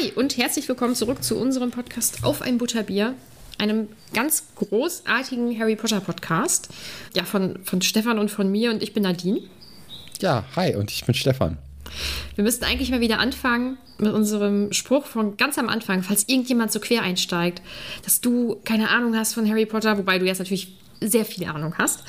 Hi und herzlich willkommen zurück zu unserem Podcast Auf ein Butterbier, einem ganz großartigen Harry Potter Podcast. Ja, von, von Stefan und von mir und ich bin Nadine. Ja, hi und ich bin Stefan. Wir müssten eigentlich mal wieder anfangen mit unserem Spruch von ganz am Anfang, falls irgendjemand so quer einsteigt, dass du keine Ahnung hast von Harry Potter, wobei du jetzt natürlich sehr viel Ahnung hast.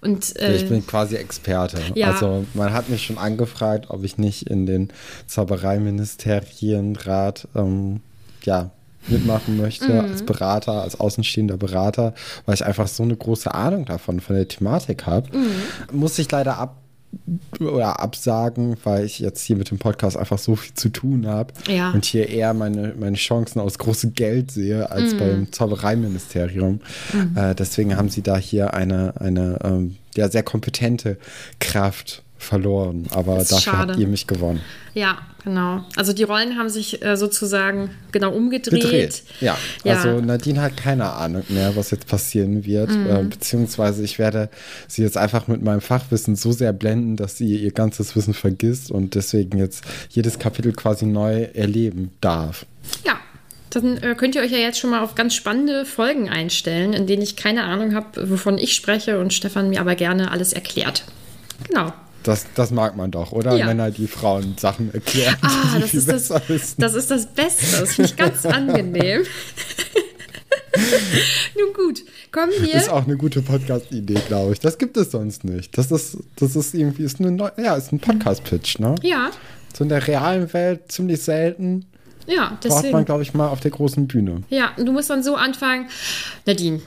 Und, äh, ich bin quasi Experte. Ja. Also man hat mich schon angefragt, ob ich nicht in den Zaubereiministerienrat ähm, ja, mitmachen möchte mhm. als Berater, als außenstehender Berater, weil ich einfach so eine große Ahnung davon, von der Thematik habe. Mhm. Muss ich leider ab oder absagen, weil ich jetzt hier mit dem Podcast einfach so viel zu tun habe ja. und hier eher meine, meine Chancen aus großem Geld sehe als mhm. beim Zaubereiministerium. Mhm. Äh, deswegen haben sie da hier eine, eine ähm, ja, sehr kompetente Kraft verloren, aber dafür schade. habt ihr mich gewonnen. Ja, genau. Also die Rollen haben sich äh, sozusagen genau umgedreht. Gedreht. Ja. ja. also Nadine hat keine Ahnung mehr, was jetzt passieren wird, mhm. äh, beziehungsweise ich werde sie jetzt einfach mit meinem Fachwissen so sehr blenden, dass sie ihr ganzes Wissen vergisst und deswegen jetzt jedes Kapitel quasi neu erleben darf. Ja, dann äh, könnt ihr euch ja jetzt schon mal auf ganz spannende Folgen einstellen, in denen ich keine Ahnung habe, wovon ich spreche und Stefan mir aber gerne alles erklärt. Genau. Das, das mag man doch, oder? Ja. Männer, die Frauen Sachen erklären. Ah, das ist das, das ist das Beste. Das finde ich ganz angenehm. Nun gut, kommen wir. Ist auch eine gute Podcast-Idee, glaube ich. Das gibt es sonst nicht. Das ist, das ist irgendwie ist eine Neu ja, ist ein Podcast-Pitch, ne? Ja. So in der realen Welt ziemlich selten. Ja, deswegen. Braucht man, glaube ich, mal auf der großen Bühne. Ja, und du musst dann so anfangen. Nadine,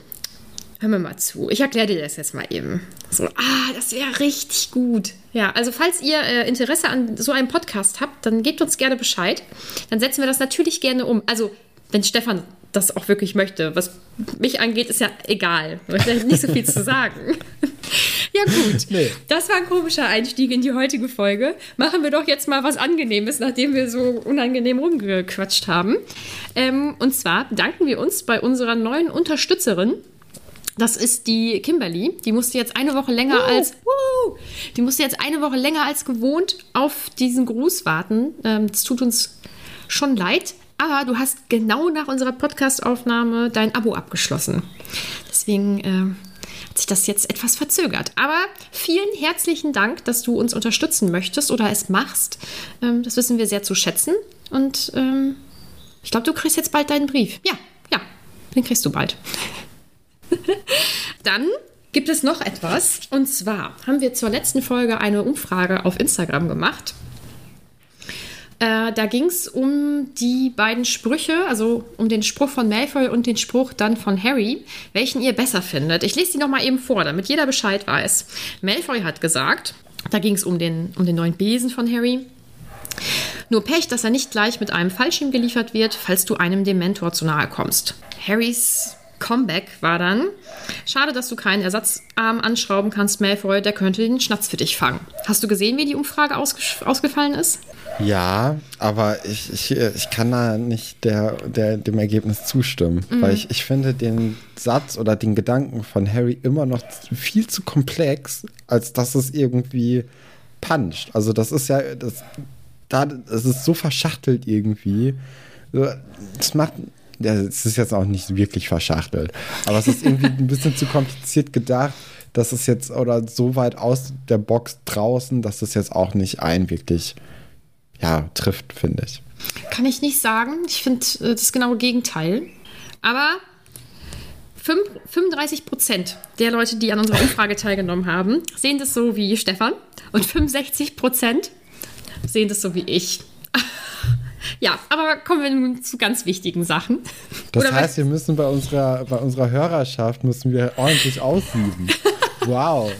hör mir mal zu. Ich erkläre dir das jetzt mal eben. So, ah, das wäre richtig gut. Ja, also falls ihr äh, Interesse an so einem Podcast habt, dann gebt uns gerne Bescheid. Dann setzen wir das natürlich gerne um. Also, wenn Stefan das auch wirklich möchte. Was mich angeht, ist ja egal. Ich habe nicht so viel zu sagen. ja, gut. Nee. Das war ein komischer Einstieg in die heutige Folge. Machen wir doch jetzt mal was Angenehmes, nachdem wir so unangenehm rumgequatscht haben. Ähm, und zwar danken wir uns bei unserer neuen Unterstützerin, das ist die Kimberly. Die musste jetzt eine Woche länger uh. als uh, die musste jetzt eine Woche länger als gewohnt auf diesen Gruß warten. Ähm, das tut uns schon leid, aber du hast genau nach unserer Podcastaufnahme dein Abo abgeschlossen. Deswegen äh, hat sich das jetzt etwas verzögert. Aber vielen herzlichen Dank, dass du uns unterstützen möchtest oder es machst. Ähm, das wissen wir sehr zu schätzen. Und ähm, ich glaube, du kriegst jetzt bald deinen Brief. Ja, ja, den kriegst du bald. Dann gibt es noch etwas. Und zwar haben wir zur letzten Folge eine Umfrage auf Instagram gemacht. Äh, da ging es um die beiden Sprüche, also um den Spruch von Malfoy und den Spruch dann von Harry, welchen ihr besser findet. Ich lese die nochmal eben vor, damit jeder Bescheid weiß. Malfoy hat gesagt, da ging es um den, um den neuen Besen von Harry. Nur Pech, dass er nicht gleich mit einem Fallschirm geliefert wird, falls du einem Dementor zu nahe kommst. Harrys Comeback war dann. Schade, dass du keinen Ersatzarm anschrauben kannst, Malfoy. Der könnte den Schnatz für dich fangen. Hast du gesehen, wie die Umfrage ausgefallen ist? Ja, aber ich, ich, ich kann da nicht der, der, dem Ergebnis zustimmen, mhm. weil ich, ich finde den Satz oder den Gedanken von Harry immer noch viel zu komplex, als dass es irgendwie puncht. Also das ist ja, das, da, das ist so verschachtelt irgendwie. Das macht, es ist jetzt auch nicht wirklich verschachtelt, aber es ist irgendwie ein bisschen zu kompliziert gedacht, dass es jetzt oder so weit aus der Box draußen, dass es jetzt auch nicht ein wirklich ja, trifft, finde ich. Kann ich nicht sagen. Ich finde äh, das genaue Gegenteil. Aber 35 Prozent der Leute, die an unserer Umfrage teilgenommen haben, sehen das so wie Stefan und 65 Prozent sehen das so wie ich. Ja, aber kommen wir nun zu ganz wichtigen Sachen. Das Oder heißt, wir müssen bei unserer, bei unserer Hörerschaft müssen wir ordentlich aussieben. Wow.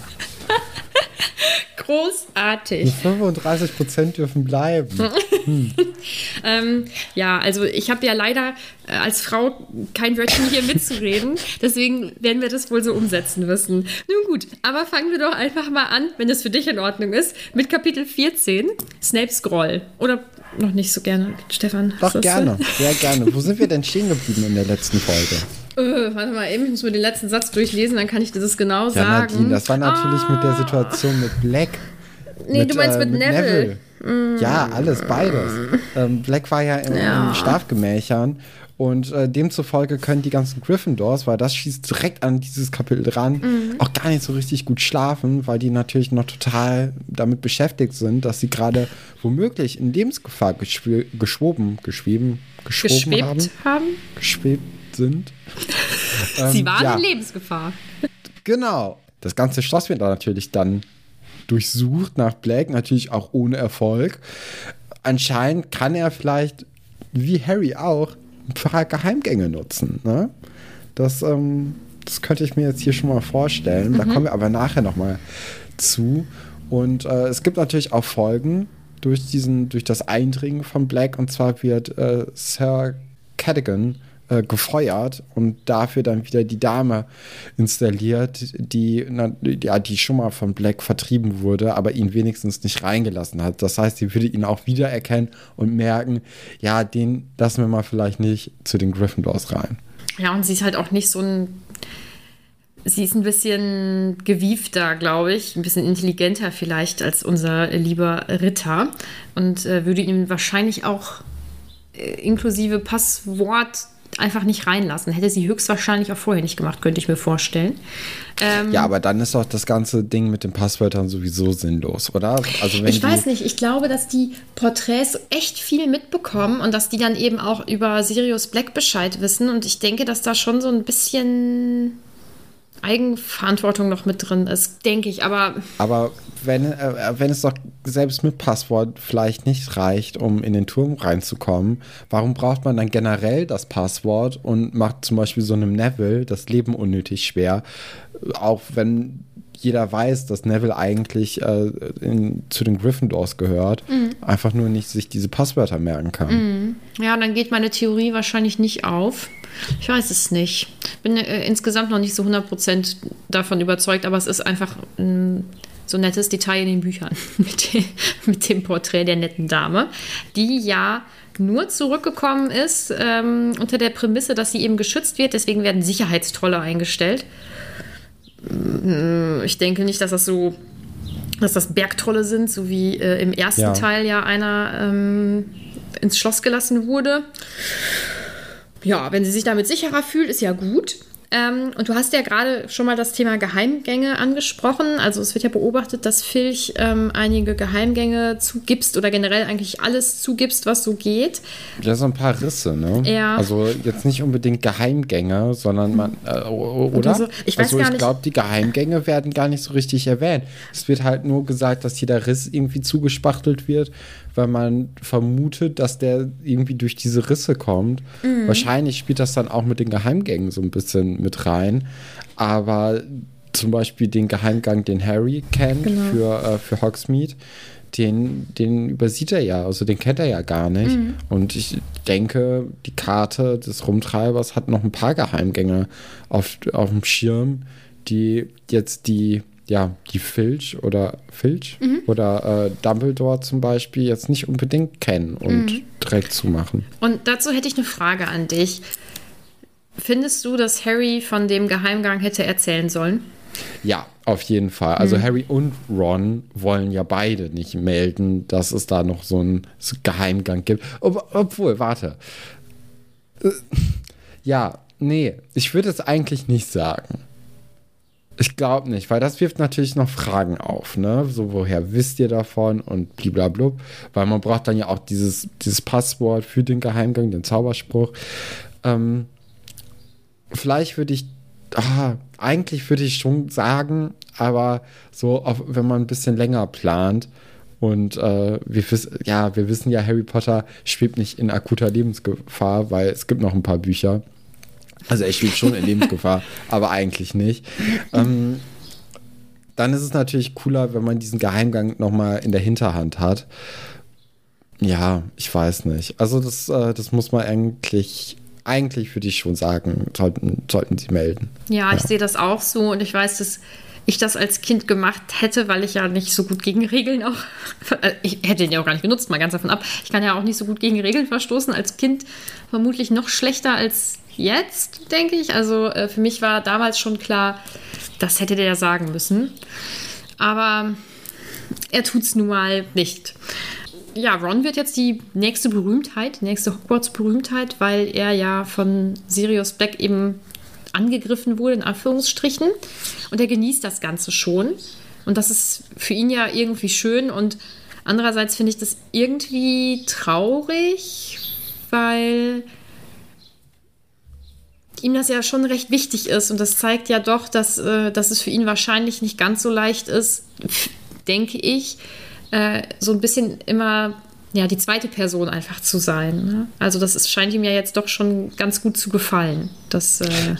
Großartig. 35 Prozent dürfen bleiben. Hm. ähm, ja, also ich habe ja leider äh, als Frau kein Wörtchen hier mitzureden. Deswegen werden wir das wohl so umsetzen müssen. Nun gut, aber fangen wir doch einfach mal an, wenn das für dich in Ordnung ist, mit Kapitel 14, Snapes Groll. Oder noch nicht so gerne, Stefan. Doch, gerne, sehr gerne. Wo sind wir denn stehen geblieben in der letzten Folge? Äh, warte mal eben, ich muss mir den letzten Satz durchlesen, dann kann ich dir das genau ja, sagen. Nadine, das war natürlich ah. mit der ah. Situation mit Black. Nee, mit, du meinst äh, mit, Neville. Neville. Ja, alles, beides. Ähm, Black war ja in, Ja. in Schlafgemächern und äh, demzufolge können die ganzen Gryffindors, weil das schießt direkt an dieses Kapitel dran, Mhm. auch gar nicht so richtig gut schlafen, weil die natürlich noch total damit beschäftigt sind, dass sie gerade womöglich in Lebensgefahr geschw geschwoben, geschweben, geschwoben haben, Geschwebt haben. geschwebt sind. Sie Ähm, waren ja. in Lebensgefahr. Genau. Das ganze Schloss wird da natürlich dann durchsucht nach Black, natürlich auch ohne Erfolg. Anscheinend kann er vielleicht, wie Harry auch, ein paar Geheimgänge nutzen. Ne? Das, ähm, das könnte ich mir jetzt hier schon mal vorstellen. Da kommen wir aber nachher noch mal zu. Und äh, es gibt natürlich auch Folgen durch, diesen, durch das Eindringen von Black. Und zwar wird äh, Sir Cadogan äh, gefeuert und dafür dann wieder die Dame installiert, die, na, ja, die schon mal von Black vertrieben wurde, aber ihn wenigstens nicht reingelassen hat. Das heißt, sie würde ihn auch wiedererkennen und merken, ja, den lassen wir mal vielleicht nicht zu den Gryffindors rein. Ja, und sie ist halt auch nicht so ein. Sie ist ein bisschen gewiefter, glaube ich, ein bisschen intelligenter vielleicht als unser lieber Ritter und äh, würde ihn wahrscheinlich auch äh, inklusive Passwort einfach nicht reinlassen. Hätte sie höchstwahrscheinlich auch vorher nicht gemacht, könnte ich mir vorstellen. Ähm, Ja, aber dann ist doch das ganze Ding mit den Passwörtern sowieso sinnlos, oder? Also ich weiß nicht, ich glaube, dass die Porträts echt viel mitbekommen und dass die dann eben auch über Sirius Black Bescheid wissen. Und ich denke, dass da schon so ein bisschen Eigenverantwortung noch mit drin ist, denke ich. Aber Aber wenn, äh, wenn es doch selbst mit Passwort vielleicht nicht reicht, um in den Turm reinzukommen, warum braucht man dann generell das Passwort und macht zum Beispiel so einem Neville das Leben unnötig schwer? Auch wenn jeder weiß, dass Neville eigentlich äh, in, zu den Gryffindors gehört, einfach nur nicht sich diese Passwörter merken kann. ja, dann geht meine Theorie wahrscheinlich nicht auf. Ich weiß es nicht. Bin äh, insgesamt noch nicht so 100% davon überzeugt, aber es ist einfach ein so ein nettes Detail in den Büchern mit, dem- mit dem Porträt der netten Dame, die ja nur zurückgekommen ist ähm, unter der Prämisse, dass sie eben geschützt wird. Deswegen werden Sicherheitstrolle eingestellt. Mm, Ich denke nicht, dass das so, dass das Bergtrolle sind, so wie äh, im ersten Ja. Teil ja einer ähm, ins Schloss gelassen wurde. Ja, wenn sie sich damit sicherer fühlt, ist ja gut. Ähm, und du hast ja gerade schon mal das Thema Geheimgänge angesprochen. Also es wird ja beobachtet, dass Filch ähm, einige Geheimgänge zugibst oder generell eigentlich alles zugibst, was so geht. Ja, so ein paar Risse, ne? Ja. Also jetzt nicht unbedingt Geheimgänge, sondern man, äh, oder? so. Ich weiß also gar ich glaube, die Geheimgänge werden gar nicht so richtig erwähnt. Es wird halt nur gesagt, dass jeder Riss irgendwie zugespachtelt wird, weil man vermutet, dass der irgendwie durch diese Risse kommt. Mhm. Wahrscheinlich spielt das dann auch mit den Geheimgängen so ein bisschen mit rein. Aber zum Beispiel den Geheimgang, den Harry kennt Genau. für, äh, für Hogsmeade, den, den übersieht er ja, also den kennt er ja gar nicht. Mhm. Und ich denke, die Karte des Rumtreibers hat noch ein paar Geheimgänge auf, auf dem Schirm, die jetzt die, ja, die Filch oder Filch Mhm. oder äh, Dumbledore zum Beispiel jetzt nicht unbedingt kennen und Mhm. direkt zumachen. Und dazu hätte ich eine Frage an dich. Findest du, dass Harry von dem Geheimgang hätte erzählen sollen? Ja, auf jeden Fall. Also Mhm. Harry und Ron wollen ja beide nicht melden, dass es da noch so einen Geheimgang gibt. Ob, obwohl, warte. Äh, Ja, nee, ich würde es eigentlich nicht sagen. Ich glaube nicht, weil das wirft natürlich noch Fragen auf, ne? So, woher wisst ihr davon und bliblablub. Weil man braucht dann ja auch dieses, dieses Passwort für den Geheimgang, den Zauberspruch. Ähm, vielleicht würde ich, ah, eigentlich würde ich schon sagen, aber so, auf, wenn man ein bisschen länger plant und äh, wir, ja, wir wissen ja, Harry Potter schwebt nicht in akuter Lebensgefahr, weil es gibt noch ein paar Bücher. Also er schwebt schon in Lebensgefahr, aber eigentlich nicht. Ähm, dann ist es natürlich cooler, wenn man diesen Geheimgang nochmal in der Hinterhand hat. Ja, ich weiß nicht. Also das, äh, das muss man eigentlich, eigentlich würde ich schon sagen, sollten, sollten sie melden. Ja, ich sehe das auch so und ich weiß, dass ich das als Kind gemacht hätte, weil ich ja nicht so gut gegen Regeln auch. äh, Ich hätte den ja auch gar nicht benutzt, mal ganz davon ab. Ich kann ja auch nicht so gut gegen Regeln verstoßen. Als Kind vermutlich noch schlechter als jetzt, denke ich. Also äh, für mich war damals schon klar, das hätte der ja sagen müssen. Aber er tut es nun mal nicht. ja, Ron wird jetzt die nächste Berühmtheit, nächste Hogwarts-Berühmtheit, weil er ja von Sirius Black eben angegriffen wurde, in Anführungsstrichen. Und er genießt das Ganze schon. Und das ist für ihn ja irgendwie schön. Und andererseits finde ich das irgendwie traurig, weil ihm das ja schon recht wichtig ist. Und das zeigt ja doch, dass, äh, dass es für ihn wahrscheinlich nicht ganz so leicht ist, denke ich, äh, so ein bisschen immer ja, die zweite Person einfach zu sein. Ne? Also das ist, scheint ihm ja jetzt doch schon ganz gut zu gefallen. Das, äh,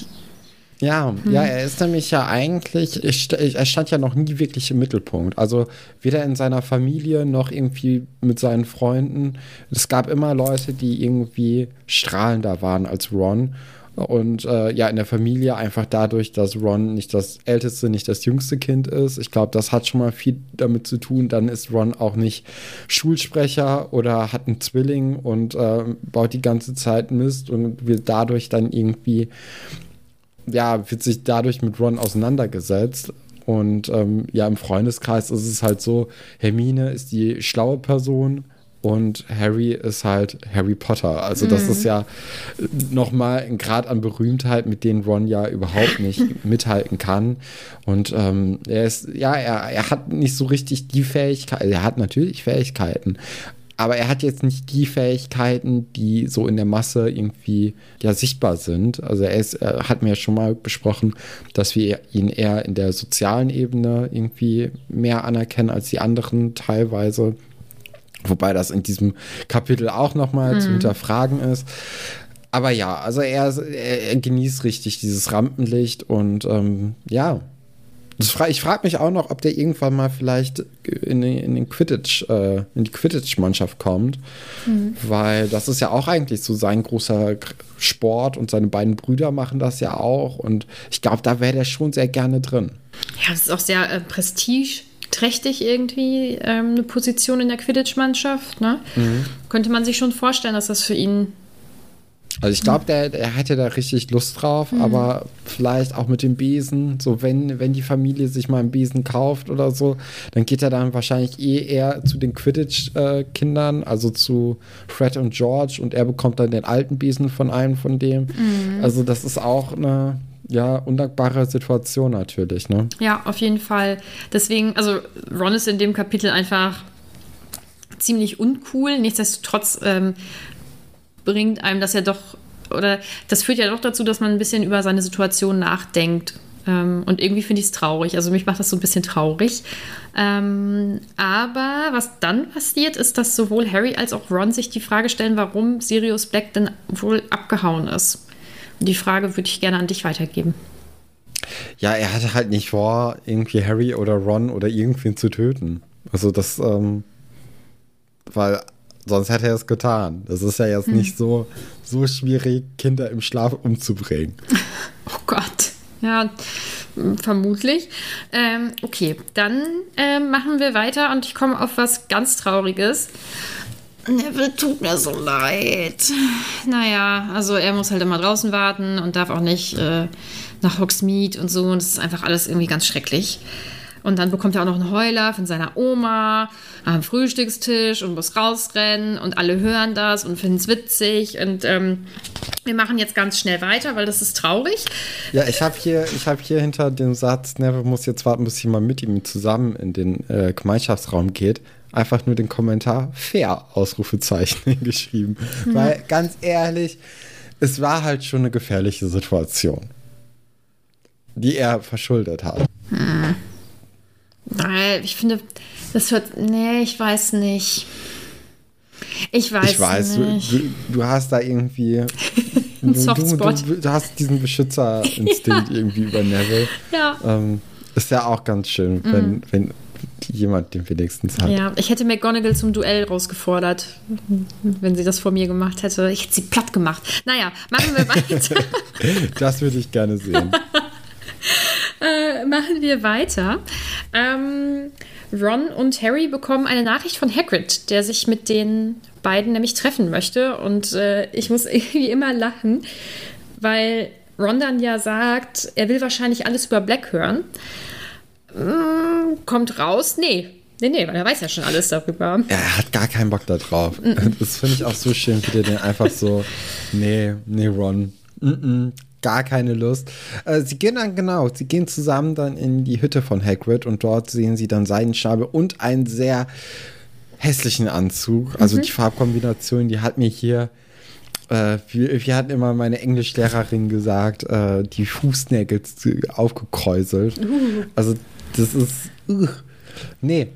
ja, hm. ja, er ist nämlich ja eigentlich, er stand ja noch nie wirklich im Mittelpunkt. Also weder in seiner Familie noch irgendwie mit seinen Freunden. Es gab immer Leute, die irgendwie strahlender waren als Ron. Und äh, ja, in der Familie einfach dadurch, dass Ron nicht das älteste, nicht das jüngste Kind ist. Ich glaube, das hat schon mal viel damit zu tun. Dann ist Ron auch nicht Schulsprecher oder hat einen Zwilling und äh, baut die ganze Zeit Mist und wird dadurch dann irgendwie, ja, wird sich dadurch mit Ron auseinandergesetzt. Und ähm, ja, im Freundeskreis ist es halt so, Hermine ist die schlaue Person, und Harry ist halt Harry Potter. Also das mhm. ist ja nochmal ein Grad an Berühmtheit, mit dem Ron ja überhaupt nicht mithalten kann. Und ähm, er ist, ja, er, er hat nicht so richtig die Fähigkeit, er hat natürlich Fähigkeiten, aber er hat jetzt nicht die Fähigkeiten, die so in der Masse irgendwie ja sichtbar sind. Also er ist, er hat mir ja schon mal besprochen, dass wir ihn eher in der sozialen Ebene irgendwie mehr anerkennen als die anderen teilweise. Wobei das in diesem Kapitel auch nochmal mhm. zu hinterfragen ist. Aber ja, also er, er, genießt richtig dieses Rampenlicht und ähm, ja. Ich frage mich auch noch, ob der irgendwann mal vielleicht in, in den Quidditch, äh, in die Quidditch-Mannschaft kommt. Mhm. Weil das ist ja auch eigentlich so sein großer Sport und seine beiden Brüder machen das ja auch. Und ich glaube, da wäre der schon sehr gerne drin. Ja, das ist auch sehr äh, Prestige trächtig irgendwie ähm, eine Position in der Quidditch-Mannschaft. Ne? Mhm. Könnte man sich schon vorstellen, dass das für ihn. Also ich glaube, der, der hätte da richtig Lust drauf, mhm. aber vielleicht auch mit dem Besen, so wenn, wenn die Familie sich mal einen Besen kauft oder so, dann geht er dann wahrscheinlich eh eher zu den Quidditch-Kindern, also zu Fred und George und er bekommt dann den alten Besen von einem von dem. Mhm. Also das ist auch eine, ja, undankbare Situation natürlich, ne? Ja, auf jeden Fall. Deswegen, also Ron ist in dem Kapitel einfach ziemlich uncool. Nichtsdestotrotz ähm, bringt einem das ja doch, oder das führt ja doch dazu, dass man ein bisschen über seine Situation nachdenkt. Ähm, und irgendwie finde ich es traurig. Also mich macht das so ein bisschen traurig. Ähm, aber was dann passiert, ist, dass sowohl Harry als auch Ron sich die Frage stellen, warum Sirius Black denn wohl abgehauen ist. Die Frage würde ich gerne an dich weitergeben. Ja, er hatte halt nicht vor, irgendwie Harry oder Ron oder irgendwen zu töten. Also das, ähm, weil sonst hätte er es getan. Das ist ja jetzt hm. nicht so, so schwierig, Kinder im Schlaf umzubringen. Oh Gott. Ja, vermutlich. Ähm, okay, dann äh, machen wir weiter und ich komme auf was ganz Trauriges. Neville tut mir so leid. Naja, also er muss halt immer draußen warten und darf auch nicht äh, nach Hogsmeade und so. Und das ist einfach alles irgendwie ganz schrecklich. Und dann bekommt er auch noch einen Heuler von seiner Oma am Frühstückstisch und muss rausrennen und alle hören das und finden es witzig. Und ähm, wir machen jetzt ganz schnell weiter, weil das ist traurig. Ja, ich habe hier, hab hier hinter dem Satz, Neville muss jetzt warten, bis jemand mit ihm zusammen in den äh, Gemeinschaftsraum geht einfach nur den Kommentar fair Ausrufezeichen geschrieben. Mhm. Weil ganz ehrlich, es war halt schon eine gefährliche Situation, die er verschuldet hat. Hm. Nein, ich finde, das wird. Nee, ich weiß nicht. Ich weiß, ich weiß nicht. Du, du hast da irgendwie. Ein du, du, du, hast diesen Beschützerinstinkt ja. irgendwie über Neville. Ja. Ähm, ist ja auch ganz schön, wenn, mhm. wenn jemand den wenigstens hat. Ja, ich hätte McGonagall zum Duell rausgefordert, wenn sie das vor mir gemacht hätte. Ich hätte sie platt gemacht. Naja, machen wir weiter. das würde ich gerne sehen. Äh, machen wir weiter. Ähm, Ron und Harry bekommen eine Nachricht von Hagrid, der sich mit den beiden nämlich treffen möchte. Und äh, ich muss irgendwie immer lachen, weil Ron dann ja sagt, er will wahrscheinlich alles über Black hören. Mm, kommt raus, nee, Nee, nee, weil er weiß ja schon alles darüber. Er hat gar keinen Bock da drauf. Das finde ich auch so schön, wie der den einfach so, nee, nee, Ron, mm -mm, gar keine Lust. Äh, sie gehen dann, genau, sie gehen zusammen dann in die Hütte von Hagrid und dort sehen sie dann Seidenschnabel und einen sehr hässlichen Anzug. Also die Farbkombination, die hat mir hier äh, wir, wir, hatten immer meine Englischlehrerin gesagt, äh, die Fußnägel aufgekräuselt. Uh. Also das ist. Uh. Nee,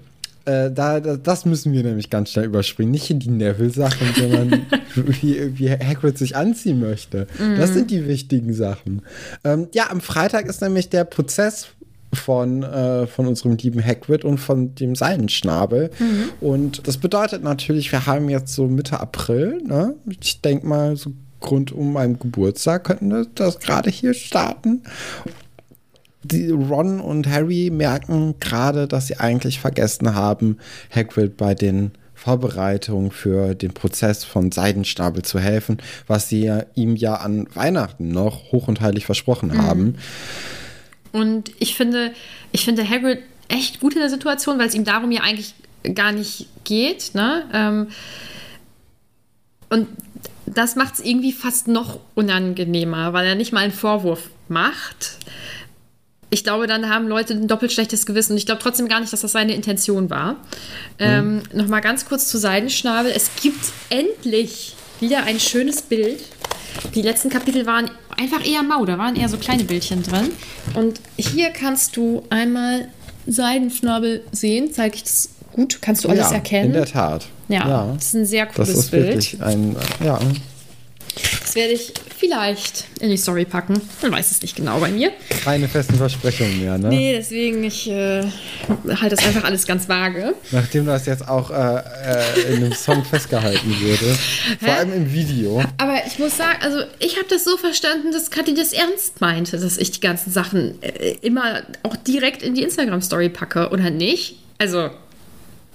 äh, da, da, das müssen wir nämlich ganz schnell überspringen. Nicht in die Neville-Sachen, sondern wie, wie Hagrid sich anziehen möchte. Mm. Das sind die wichtigen Sachen. Ähm, ja, am Freitag ist nämlich der Prozess von, äh, von unserem lieben Hagrid und von dem Seidenschnabel. Mhm. Und das bedeutet natürlich, wir haben jetzt so Mitte April, ne? Ich denke mal, so rund um meinen Geburtstag könnten wir das gerade hier starten. Die Ron und Harry merken gerade, dass sie eigentlich vergessen haben, Hagrid bei den Vorbereitungen für den Prozess von Seidenstapel zu helfen, was sie ja, ihm ja an Weihnachten noch hoch und heilig versprochen mhm. haben. Und ich finde, ich finde Hagrid echt gut in der Situation, weil es ihm darum ja eigentlich gar nicht geht. Ne? Ähm, und das macht es irgendwie fast noch unangenehmer, weil er nicht mal einen Vorwurf macht. Ich glaube, dann haben Leute ein doppelt schlechtes Gewissen. Und ich glaube trotzdem gar nicht, dass das seine Intention war. Mhm. Ähm, Nochmal ganz kurz zu Seidenschnabel. Es gibt endlich wieder ein schönes Bild. Die letzten Kapitel waren einfach eher mau, da waren eher so kleine Bildchen drin. Und hier kannst du einmal Seidenschnabel sehen. Zeige ich das gut? Kannst du alles ja, erkennen? In der Tat. Ja, ja, das ist ein sehr cooles das ist Bild. Wirklich ein, ja. Das werde ich vielleicht in die Story packen. Man weiß es nicht genau bei mir. Keine festen Versprechungen mehr, ne? Nee, deswegen, ich äh, halte das einfach alles ganz vage. Nachdem das jetzt auch äh, äh, in einem Song festgehalten wurde. Vor allem im Video. Aber ich muss sagen, also ich habe das so verstanden, dass Kathi das ernst meinte, dass ich die ganzen Sachen äh, immer auch direkt in die Instagram-Story packe, oder nicht? Also,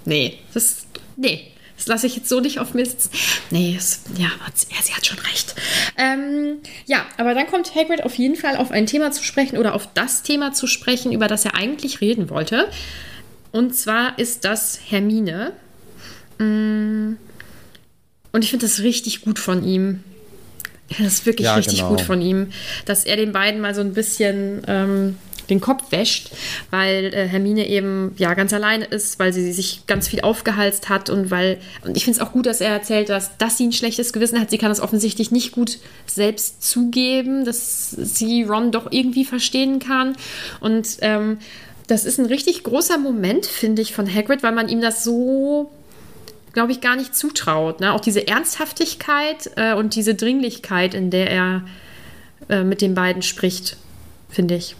nee, das, nee. Das lasse ich jetzt so nicht auf mir sitzen. Nee, es, ja, sie hat schon recht. Ähm, ja, aber dann kommt Hagrid auf jeden Fall auf ein Thema zu sprechen oder auf das Thema zu sprechen, über das er eigentlich reden wollte. Und zwar ist das Hermine. Mm. Und ich finde das richtig gut von ihm. Das wirklich ja, richtig genau. gut von ihm, dass er den beiden mal so ein bisschen ähm, den Kopf wäscht, weil äh, Hermine eben ja ganz alleine ist, weil sie sich ganz viel aufgehalst hat und weil, und ich finde es auch gut, dass er erzählt, dass, dass sie ein schlechtes Gewissen hat. Sie kann das offensichtlich nicht gut selbst zugeben, dass sie Ron doch irgendwie verstehen kann. Und ähm, das ist ein richtig großer Moment, finde ich, von Hagrid, weil man ihm das so glaube ich, gar nicht zutraut. Ne? Auch diese Ernsthaftigkeit äh, und diese Dringlichkeit, in der er äh, mit den beiden spricht, finde ich.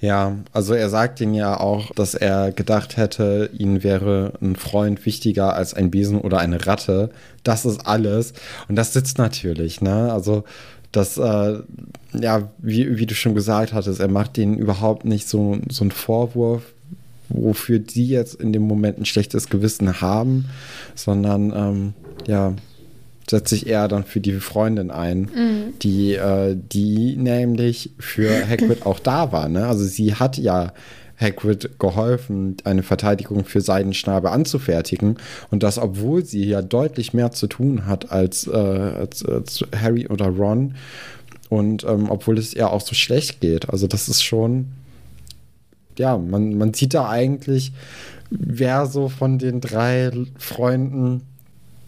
Ja, also er sagt ihnen ja auch, dass er gedacht hätte, ihnen wäre ein Freund wichtiger als ein Besen oder eine Ratte. Das ist alles. Und das sitzt natürlich, ne? Also das, äh, ja, wie, wie du schon gesagt hattest, er macht ihnen überhaupt nicht so, so einen Vorwurf, wofür die jetzt in dem Moment ein schlechtes Gewissen haben, sondern ähm, ja, setzt sich eher dann für die Freundin ein, mhm. die, äh, die nämlich für Hagrid auch da war. Ne? Also sie hat ja Hagrid geholfen, eine Verteidigung für Seidenschnabel anzufertigen. Und das, obwohl sie ja deutlich mehr zu tun hat als, äh, als, als Harry oder Ron. Und ähm, obwohl es ihr auch so schlecht geht. Also das ist schon, ja, man, man sieht da eigentlich, wer so von den drei Freunden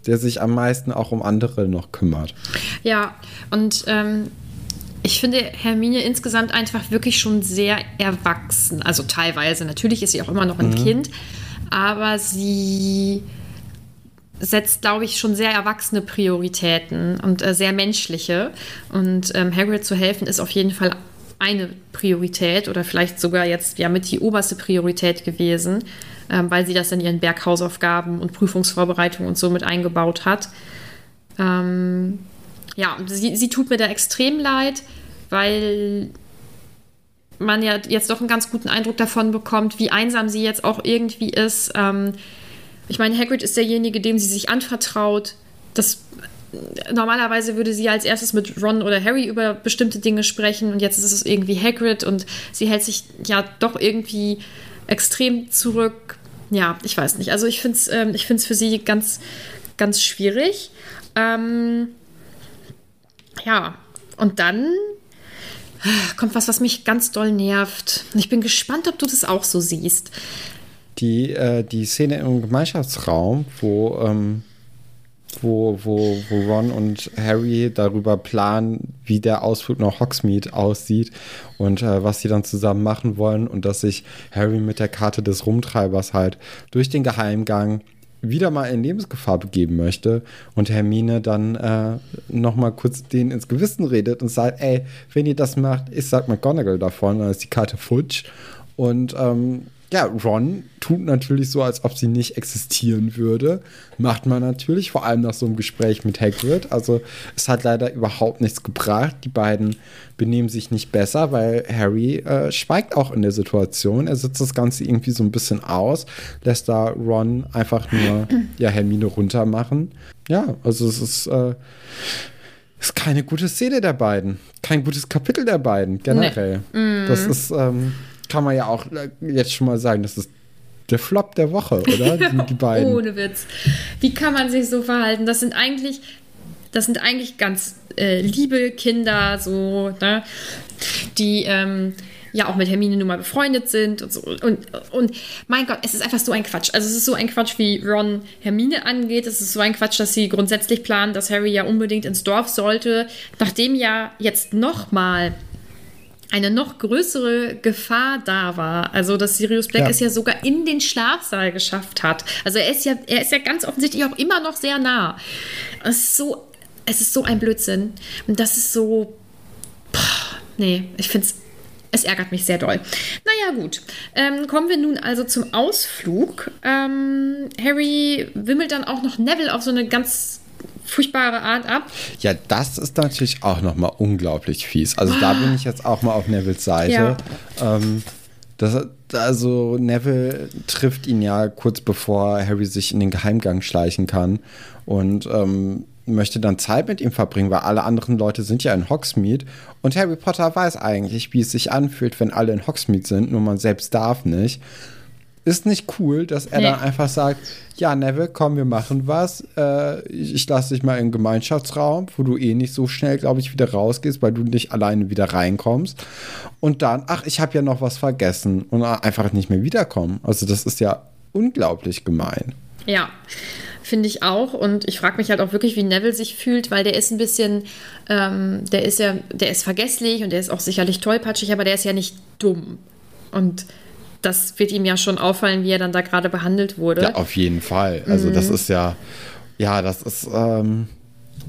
der sich am meisten auch um andere noch kümmert. Ja, und ähm, ich finde Hermine insgesamt einfach wirklich schon sehr erwachsen. Also teilweise. Natürlich ist sie auch immer noch ein mhm. Kind, aber sie setzt, glaube ich, schon sehr erwachsene Prioritäten und äh, sehr menschliche. Und ähm, Hagrid zu helfen ist auf jeden Fall eine Priorität oder vielleicht sogar jetzt ja mit die oberste Priorität gewesen ähm, weil sie das in ihren Berghausaufgaben und Prüfungsvorbereitungen und so mit eingebaut hat. Ähm, ja, sie, sie tut mir da extrem leid, weil man ja jetzt doch einen ganz guten Eindruck davon bekommt, wie einsam sie jetzt auch irgendwie ist. Ähm, ich meine, Hagrid ist derjenige, dem sie sich anvertraut. Das normalerweise würde sie als erstes mit Ron oder Harry über bestimmte Dinge sprechen und jetzt ist es irgendwie Hagrid und sie hält sich ja doch irgendwie extrem zurück ja, ich weiß nicht. Also ich finde es ähm, ich find's für sie ganz, ganz schwierig. Ähm, ja, und dann kommt was, was mich ganz doll nervt. Ich bin gespannt, ob du das auch so siehst. Die, äh, die Szene im Gemeinschaftsraum, wo, ähm, wo, wo, wo Ron und Harry darüber planen, wie der Ausflug nach Hogsmeade aussieht und äh, was sie dann zusammen machen wollen und dass sich Harry mit der Karte des Rumtreibers halt durch den Geheimgang wieder mal in Lebensgefahr begeben möchte und Hermine dann äh, noch mal kurz denen ins Gewissen redet und sagt, ey, wenn ihr das macht, ich sag McGonagall davon, dann ist die Karte futsch. Und ähm, ja, Ron tut natürlich so, als ob sie nicht existieren würde. Macht man natürlich, vor allem nach so einem Gespräch mit Hagrid. Also es hat leider überhaupt nichts gebracht. Die beiden benehmen sich nicht besser, weil Harry äh, schweigt auch in der Situation. Er sitzt das Ganze irgendwie so ein bisschen aus, lässt da Ron einfach nur ja, Hermine runtermachen. Ja, also es ist, äh, ist keine gute Szene der beiden. Kein gutes Kapitel der beiden, generell. Nee. Das ist... Ähm, kann man ja auch äh, jetzt schon mal sagen, das ist der Flop der Woche, oder? Die, die beiden. Ohne Witz. Wie kann man sich so verhalten? Das sind eigentlich, das sind eigentlich ganz äh, liebe Kinder, so, ne? die ähm, ja auch mit Hermine nun mal befreundet sind und so. Und, und mein Gott, es ist einfach so ein Quatsch. Also es ist so ein Quatsch, wie Ron Hermine angeht. Es ist so ein Quatsch, dass sie grundsätzlich planen, dass Harry ja unbedingt ins Dorf sollte, nachdem ja jetzt nochmal eine noch größere Gefahr da war. Also, dass Sirius Black ja. es ja sogar in den Schlafsaal geschafft hat. Also, er ist ja, er ist ja ganz offensichtlich auch immer noch sehr nah. Es ist so, es ist so ein Blödsinn. Und das ist so. Boah, nee, ich finde es. Es ärgert mich sehr doll. Naja, gut. Ähm, kommen wir nun also zum Ausflug. Ähm, Harry wimmelt dann auch noch Neville auf so eine ganz furchtbare Art ab. Ja, das ist natürlich auch nochmal unglaublich fies. Also da bin ich jetzt auch mal auf Nevils Seite. Ja. Ähm, das, also Neville trifft ihn ja kurz bevor Harry sich in den Geheimgang schleichen kann und ähm, möchte dann Zeit mit ihm verbringen, weil alle anderen Leute sind ja in Hogsmeade und Harry Potter weiß eigentlich, wie es sich anfühlt, wenn alle in Hogsmeade sind, nur man selbst darf nicht ist nicht cool, dass er nee. dann einfach sagt, ja, Neville, komm, wir machen was. Äh, ich, ich lasse dich mal im Gemeinschaftsraum, wo du eh nicht so schnell, glaube ich, wieder rausgehst, weil du nicht alleine wieder reinkommst. Und dann, ach, ich habe ja noch was vergessen und einfach nicht mehr wiederkommen. Also das ist ja unglaublich gemein. Ja, finde ich auch. Und ich frage mich halt auch wirklich, wie Neville sich fühlt, weil der ist ein bisschen, ähm, der ist ja, der ist vergesslich und der ist auch sicherlich tollpatschig, aber der ist ja nicht dumm. Und das wird ihm ja schon auffallen, wie er dann da gerade behandelt wurde. Ja, auf jeden Fall. Also mhm. das ist ja, ja, das ist ähm,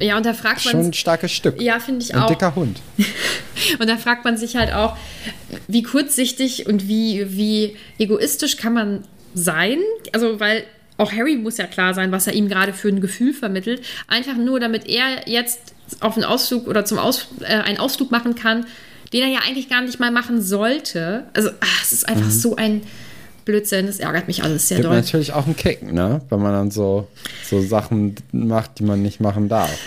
ja, und da fragt man schon ein starkes Stück. Ja, finde ich ein auch. Ein dicker Hund. und da fragt man sich halt auch, wie kurzsichtig und wie, wie egoistisch kann man sein? Also, weil auch Harry muss ja klar sein, was er ihm gerade für ein Gefühl vermittelt. Einfach nur, damit er jetzt auf einen Ausflug oder zum Aus, äh, einen Ausflug machen kann, den er ja eigentlich gar nicht mal machen sollte. Also, ach, es ist einfach mhm. so ein Blödsinn. Das ärgert mich alles sehr Gibt doll. natürlich auch einen Kick, ne? Wenn man dann so, so Sachen macht, die man nicht machen darf.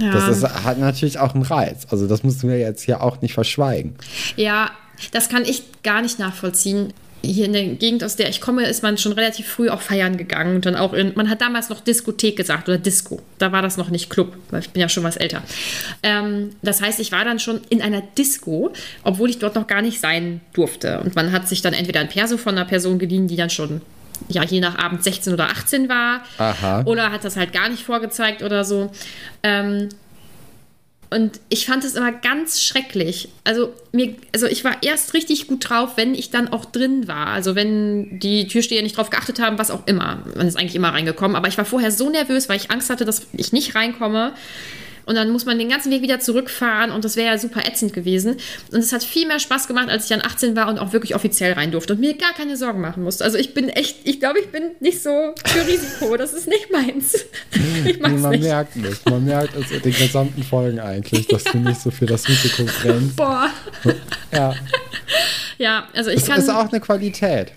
Ja. Das ist, hat natürlich auch einen Reiz. Also, das müssen wir jetzt hier auch nicht verschweigen. Ja, das kann ich gar nicht nachvollziehen hier in der Gegend, aus der ich komme, ist man schon relativ früh auch feiern gegangen. Und dann auch in, man hat damals noch Diskothek gesagt oder Disco. Da war das noch nicht Club, weil ich bin ja schon was älter. Ähm, das heißt, ich war dann schon in einer Disco, obwohl ich dort noch gar nicht sein durfte. Und man hat sich dann entweder ein Perso von einer Person geliehen, die dann schon ja, je nach Abend 16 oder 18 war. Aha. Oder hat das halt gar nicht vorgezeigt oder so. Ähm, und ich fand es immer ganz schrecklich. Also, mir, also ich war erst richtig gut drauf, wenn ich dann auch drin war. Also wenn die Türsteher nicht drauf geachtet haben, was auch immer. Man ist eigentlich immer reingekommen. Aber ich war vorher so nervös, weil ich Angst hatte, dass ich nicht reinkomme. Und dann muss man den ganzen Weg wieder zurückfahren und das wäre ja super ätzend gewesen. Und es hat viel mehr Spaß gemacht, als ich dann 18 war und auch wirklich offiziell rein durfte und mir gar keine Sorgen machen musste. Also ich bin echt, ich glaube, ich bin nicht so für Risiko. Das ist nicht meins. Ich mag's man nicht. merkt es. Man merkt es in den gesamten Folgen eigentlich, dass du nicht so für das Risiko brennst. Boah. Ja. Ja, also ich das kann. Das ist auch eine Qualität.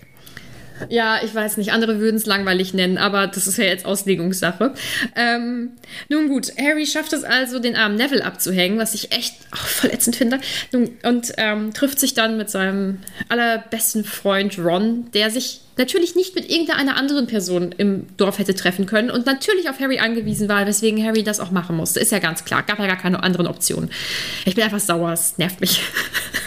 Ja, ich weiß nicht. Andere würden es langweilig nennen, aber das ist ja jetzt Auslegungssache. Ähm, nun gut, Harry schafft es also, den armen Neville abzuhängen, was ich echt ach, verletzend finde. Nun, und ähm, trifft sich dann mit seinem allerbesten Freund Ron, der sich natürlich nicht mit irgendeiner anderen Person im Dorf hätte treffen können und natürlich auf Harry angewiesen war, weswegen Harry das auch machen musste. Ist ja ganz klar. Gab ja gar keine anderen Optionen. Ich bin einfach sauer, es nervt mich.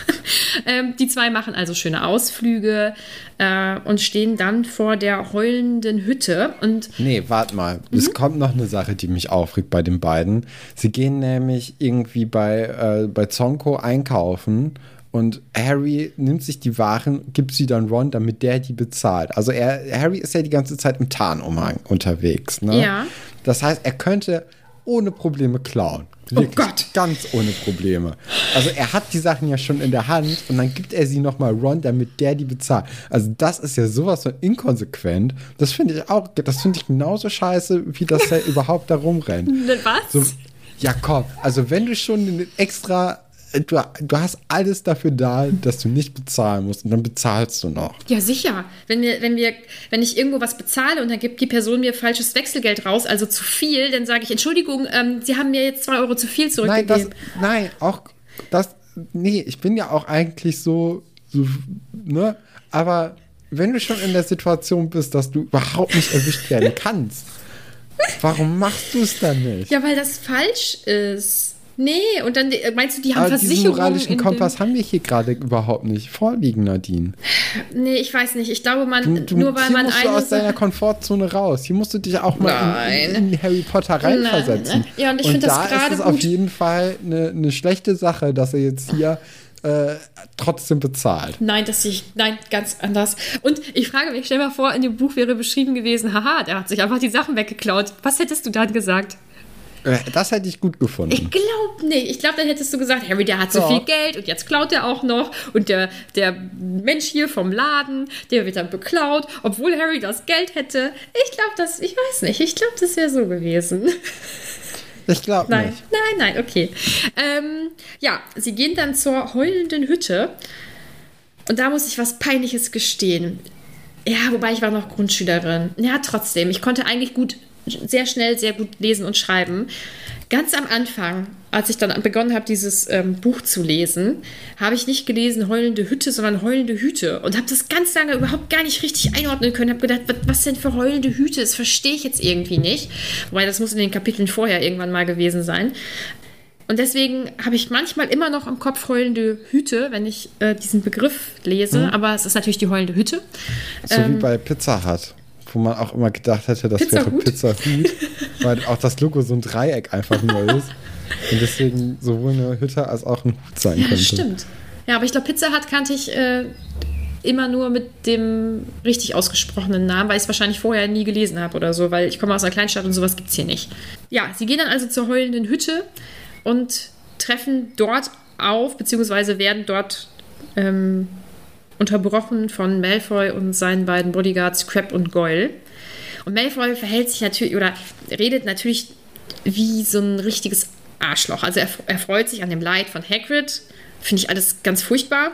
ähm, die zwei machen also schöne Ausflüge äh, und stehen dann vor der heulenden Hütte. Und nee, warte mal. Mhm. Es kommt noch eine Sache, die mich aufregt bei den beiden. Sie gehen nämlich irgendwie bei, äh, bei Zonko einkaufen und Harry nimmt sich die Waren, gibt sie dann Ron, damit der die bezahlt. Also er, Harry ist ja die ganze Zeit im Tarnumhang unterwegs. Ne? Ja. Das heißt, er könnte ohne Probleme klauen. Oh Wirklich, oh Gott. Ganz ohne Probleme. Also er hat die Sachen ja schon in der Hand und dann gibt er sie nochmal Ron, damit der die bezahlt. Also das ist ja sowas von inkonsequent. Das finde ich auch, das finde ich genauso scheiße, wie dass er überhaupt da rumrennt. Was? So, ja, komm. Also wenn du schon extra du, du hast alles dafür da, dass du nicht bezahlen musst und dann bezahlst du noch. Ja, sicher. Wenn, wir, wenn, wir, wenn ich irgendwo was bezahle und dann gibt die Person mir falsches Wechselgeld raus, also zu viel, dann sage ich, Entschuldigung, ähm, Sie haben mir jetzt zwei Euro zu viel zurückgegeben. Nein, das, nein, auch das, nee, ich bin ja auch eigentlich so, so ne, aber wenn du schon in der Situation bist, dass du überhaupt nicht erwischt werden kannst, warum machst du es dann nicht? Ja, weil das falsch ist. Nee, und dann äh, meinst du, die haben Aber Versicherungen. Diesen moralischen Kompass haben wir hier gerade überhaupt nicht vorliegen, Nadine. Nee, ich weiß nicht. Ich glaube, man, du, du, nur weil hier man. musst du aus deiner Komfortzone raus. Hier musst du dich auch mal in, in, Harry Potter reinversetzen. Ja, und ich finde das gerade. Da ist es auf jeden Fall eine, eine schlechte Sache, dass er jetzt hier. Äh, trotzdem bezahlt. Nein, das sehe ich, nein, ganz anders. Und ich frage mich, stell mal vor, in dem Buch wäre beschrieben gewesen, haha, der hat sich einfach die Sachen weggeklaut. Was hättest du dann gesagt? Äh, das hätte ich gut gefunden. Ich glaube nicht. Ich glaube, dann hättest du gesagt, Harry, der hat so ja. viel Geld und jetzt klaut er auch noch. Und der, der Mensch hier vom Laden, der wird dann beklaut, obwohl Harry das Geld hätte. Ich glaube, das, ich weiß nicht. Ich glaube, das wäre so gewesen. Ich glaube nicht. Nein, nein, nein, okay. Ähm, ja, sie gehen dann zur heulenden Hütte. Und da muss ich was Peinliches gestehen. Ja, wobei ich war noch Grundschülerin. Ja, trotzdem. Ich konnte eigentlich gut sehr schnell sehr gut lesen und schreiben. Ganz am Anfang, als ich dann begonnen habe, dieses ähm, Buch zu lesen, habe ich nicht gelesen Heulende Hütte, sondern Heulende Hüte und habe das ganz lange überhaupt gar nicht richtig einordnen können. Habe gedacht, was, was denn für Heulende Hüte? Das verstehe ich jetzt irgendwie nicht. Wobei das muss in den Kapiteln vorher irgendwann mal gewesen sein. Und deswegen habe ich manchmal immer noch im Kopf heulende Hüte, wenn ich äh, diesen Begriff lese. Mhm. Aber es ist natürlich die heulende Hütte. So ähm, wie bei Pizza Hut wo man auch immer gedacht hätte, das Pizza wäre Pizza Hut, weil auch das Logo so ein Dreieck einfach nur ist. Und deswegen sowohl eine Hütte als auch ein Hut sein könnte. Ja, stimmt. Ja, aber ich glaube, Pizza Hut kannte ich äh, immer nur mit dem richtig ausgesprochenen Namen, weil ich es wahrscheinlich vorher nie gelesen habe oder so, weil ich komme aus einer Kleinstadt und sowas gibt es hier nicht. Ja, sie gehen dann also zur heulenden Hütte und treffen dort auf, beziehungsweise werden dort ähm, unterbrochen von Malfoy und seinen beiden Bodyguards Crab und Goyle. Und Malfoy verhält sich natürlich oder redet natürlich wie so ein richtiges Arschloch. Also er, er freut sich an dem Leid von Hagrid. Finde ich alles ganz furchtbar.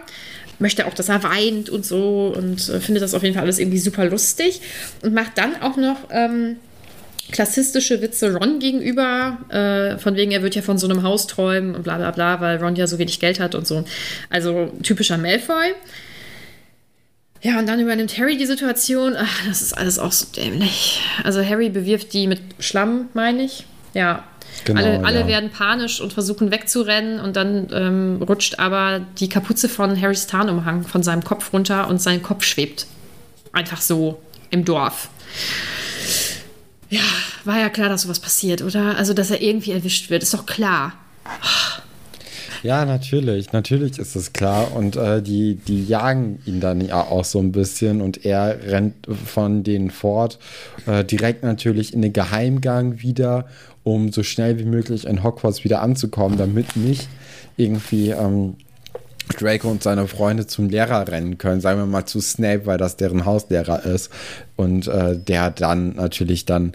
Möchte auch, dass er weint und so und äh, findet das auf jeden Fall alles irgendwie super lustig. Und macht dann auch noch ähm, klassistische Witze Ron gegenüber, äh, von wegen, er wird ja von so einem Haus träumen und bla bla bla, weil Ron ja so wenig Geld hat und so. Also typischer Malfoy. Ja, und dann übernimmt Harry die Situation. Ach, das ist alles auch so dämlich. Also Harry bewirft die mit Schlamm, meine ich. Ja. Genau, alle, alle ja. werden panisch und versuchen wegzurennen und dann ähm, rutscht aber die Kapuze von Harrys Tarnumhang von seinem Kopf runter und sein Kopf schwebt einfach so im Dorf. Ja, war ja klar, dass sowas passiert, oder? Also, dass er irgendwie erwischt wird, ist doch klar. Ja, natürlich, natürlich ist es klar. Und äh, die, die jagen ihn dann ja auch so ein bisschen und er rennt von denen fort, äh, direkt natürlich in den Geheimgang wieder, um so schnell wie möglich in Hogwarts wieder anzukommen, damit nicht irgendwie ähm, Draco und seine Freunde zum Lehrer rennen können, sagen wir mal zu Snape, weil das deren Hauslehrer ist. Und äh, der dann natürlich dann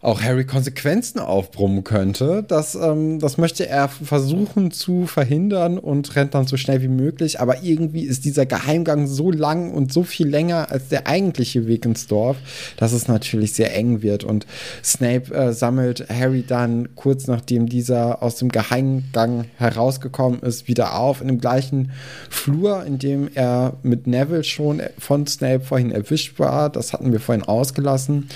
auch Harry Konsequenzen aufbrummen könnte. Das, ähm, das möchte er versuchen zu verhindern und rennt dann so schnell wie möglich. Aber irgendwie ist dieser Geheimgang so lang und so viel länger als der eigentliche Weg ins Dorf, dass es natürlich sehr eng wird. Und Snape äh, sammelt Harry dann kurz nachdem dieser aus dem Geheimgang herausgekommen ist, wieder auf in dem gleichen Flur, in dem er mit Neville schon von Snape vorhin erwischt war. Das hatten wir vorhin ausgelassen.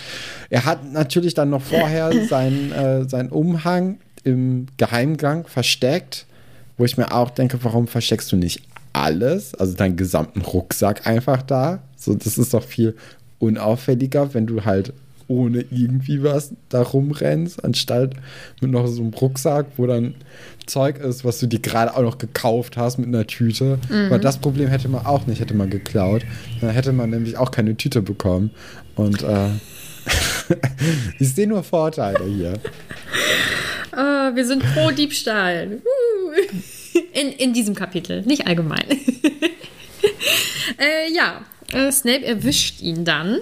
Er hat natürlich dann noch vorher seinen, äh, seinen Umhang im Geheimgang versteckt, wo ich mir auch denke, warum versteckst du nicht alles, also deinen gesamten Rucksack einfach da? So, das ist doch viel unauffälliger, wenn du halt ohne irgendwie was da rumrennst, anstatt mit noch so einem Rucksack, wo dann Zeug ist, was du dir gerade auch noch gekauft hast mit einer Tüte. Mhm. Weil das Problem hätte man auch nicht, hätte man geklaut. Dann hätte man nämlich auch keine Tüte bekommen. Und äh, ich sehe nur Vorteile hier. Uh, wir sind pro Diebstahl. In, in diesem Kapitel, nicht allgemein. äh, ja, äh, Snape erwischt ihn dann.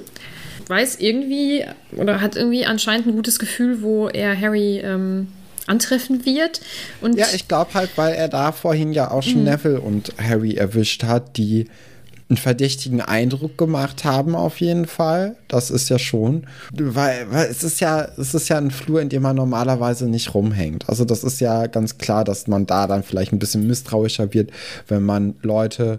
Weiß irgendwie oder hat irgendwie anscheinend ein gutes Gefühl, wo er Harry ähm, antreffen wird. Und ja, ich glaube halt, weil er da vorhin ja auch schon mhm. Neville und Harry erwischt hat, die einen verdächtigen Eindruck gemacht haben, auf jeden Fall. Das ist ja schon. Weil, weil es ist ja, es ist ja ein Flur, in dem man normalerweise nicht rumhängt. Also das ist ja ganz klar, dass man da dann vielleicht ein bisschen misstrauischer wird, wenn man Leute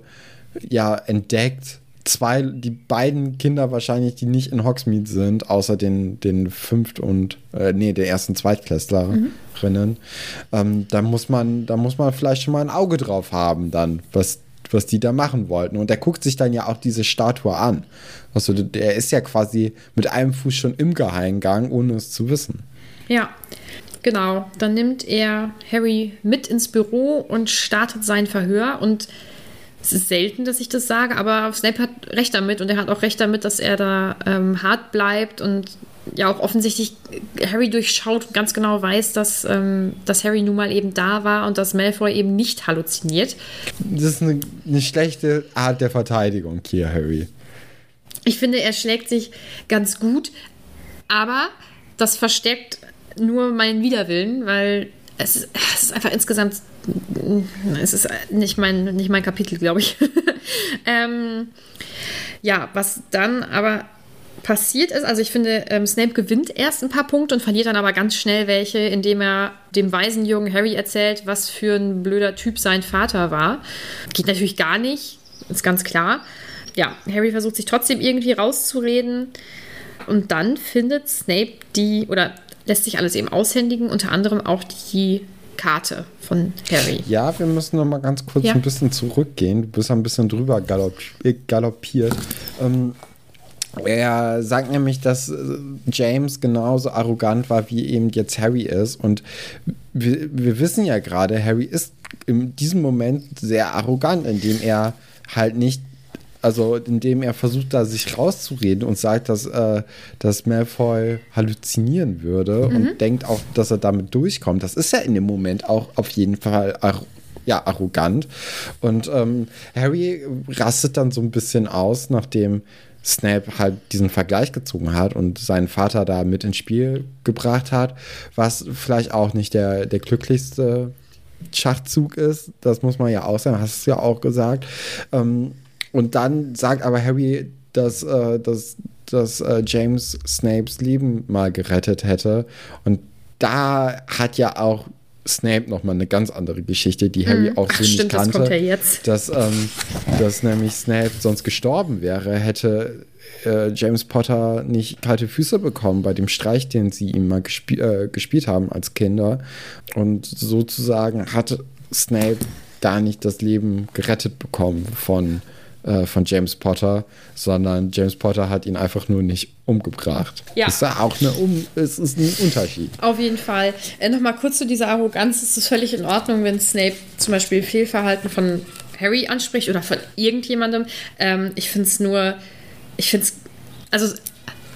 ja entdeckt. Zwei, die beiden Kinder wahrscheinlich, die nicht in Hogsmeade sind, außer den, den fünft und, äh, nee, der ersten Zweitklässlerinnen. Mhm. Ähm, da muss man, da muss man vielleicht schon mal ein Auge drauf haben, dann, was was die da machen wollten. Und er guckt sich dann ja auch diese Statue an. Also der ist ja quasi mit einem Fuß schon im Geheimgang, ohne es zu wissen. Ja, genau. Dann nimmt er Harry mit ins Büro und startet sein Verhör. Und es ist selten, dass ich das sage, aber Snape hat recht damit und er hat auch recht damit, dass er da ähm, hart bleibt und ja auch offensichtlich Harry durchschaut und ganz genau weiß, dass, ähm, dass Harry nun mal eben da war und dass Malfoy eben nicht halluziniert. Das ist eine, eine schlechte Art der Verteidigung hier, Harry. Ich finde, er schlägt sich ganz gut, aber das verstärkt nur meinen Widerwillen, weil es ist, es ist einfach insgesamt, es ist nicht mein, nicht mein Kapitel, glaube ich. ähm, ja, was dann aber passiert ist. Also ich finde, ähm, Snape gewinnt erst ein paar Punkte und verliert dann aber ganz schnell welche, indem er dem weisen Jungen Harry erzählt, was für ein blöder Typ sein Vater war. Geht natürlich gar nicht, ist ganz klar. Ja, Harry versucht sich trotzdem irgendwie rauszureden und dann findet Snape die, oder lässt sich alles eben aushändigen, unter anderem auch die Karte von Harry. Ja, wir müssen noch mal ganz kurz ja. ein bisschen zurückgehen. Du bist ein bisschen drüber galoppiert. Ähm, er sagt nämlich, dass äh, James genauso arrogant war, wie eben jetzt Harry ist. Und wir, wir wissen ja gerade, Harry ist in diesem Moment sehr arrogant, indem er halt nicht also indem er versucht, da sich rauszureden und sagt, dass, äh, dass Malfoy halluzinieren würde mhm. und denkt auch, dass er damit durchkommt. Das ist ja in dem Moment auch auf jeden Fall ar ja, arrogant. Und ähm, Harry rastet dann so ein bisschen aus, nachdem Snape halt diesen Vergleich gezogen hat und seinen Vater da mit ins Spiel gebracht hat, was vielleicht auch nicht der, der glücklichste Schachzug ist. Das muss man ja auch sagen, hast du ja auch gesagt. Ähm, und dann sagt aber Harry, dass, äh, dass, dass äh, James Snapes Leben mal gerettet hätte. Und da hat ja auch Snape nochmal eine ganz andere Geschichte, die Harry mm. auch so Ach, nicht stimmt, kannte. Das kommt ja jetzt. Dass, ähm, dass nämlich Snape sonst gestorben wäre, hätte äh, James Potter nicht kalte Füße bekommen bei dem Streich, den sie ihm mal gespie äh, gespielt haben als Kinder. Und sozusagen hat Snape da nicht das Leben gerettet bekommen von äh, von James Potter, sondern James Potter hat ihn einfach nur nicht umgebracht. Ja. Ist ja auch eine um es ist ein Unterschied. Auf jeden Fall. Äh, Nochmal kurz zu dieser Arroganz. Es ist völlig in Ordnung, wenn Snape zum Beispiel Fehlverhalten von Harry anspricht oder von irgendjemandem. Ähm, ich finde es nur, ich finde es, also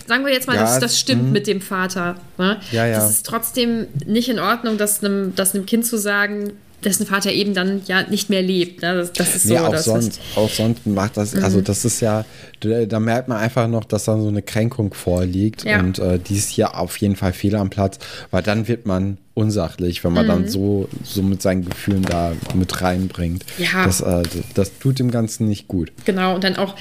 sagen wir jetzt mal, ja, dass das stimmt mh. mit dem Vater. Ne? Ja, ja. Das ist trotzdem nicht in Ordnung, das einem, das einem Kind zu sagen, dessen Vater eben dann ja nicht mehr lebt. Ne? Das, das ist so. Nee, auch das, sonst, auch sonst macht das, also das ist ja, da da merkt man einfach noch, dass da so eine Kränkung vorliegt Ja. und äh, die ist hier auf jeden Fall fehl am Platz, weil dann wird man unsachlich, wenn man Mhm. dann so, so mit seinen Gefühlen da mit reinbringt. Ja. Das, äh, das tut dem Ganzen nicht gut. Genau, und dann auch,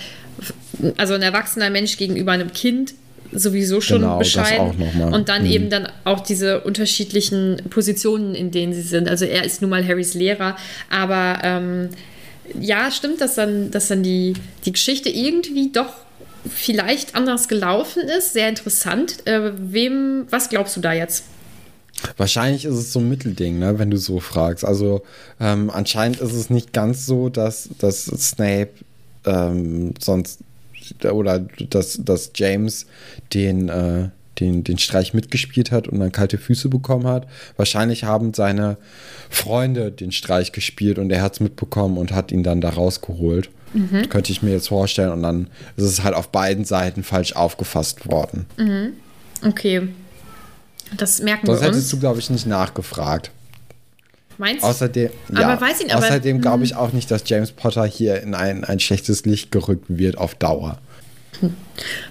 also ein erwachsener Mensch gegenüber einem Kind sowieso schon Genau, bescheiden. Und dann Mhm. eben dann auch diese unterschiedlichen Positionen, in denen sie sind. Also er ist nun mal Harrys Lehrer, aber ähm, ja, stimmt, dass dann, dass dann die, die Geschichte irgendwie doch vielleicht anders gelaufen ist. Sehr interessant. Äh, wem, was glaubst du da jetzt? Wahrscheinlich ist es so ein Mittelding, ne, wenn du so fragst. Also ähm, anscheinend ist es nicht ganz so, dass, dass Snape ähm, sonst oder dass, dass James den, äh, den, den Streich mitgespielt hat und dann kalte Füße bekommen hat. Wahrscheinlich haben seine Freunde den Streich gespielt und er hat es mitbekommen und hat ihn dann da rausgeholt. Könnte ich mir jetzt vorstellen. Und dann ist es halt auf beiden Seiten falsch aufgefasst worden. Okay. Das merken Sonst wir uns. hättest du, glaube ich, nicht nachgefragt. Meinst du? Außerdem, ja, aber- außerdem hm. glaube ich auch nicht, dass James Potter hier in ein, ein schlechtes Licht gerückt wird auf Dauer.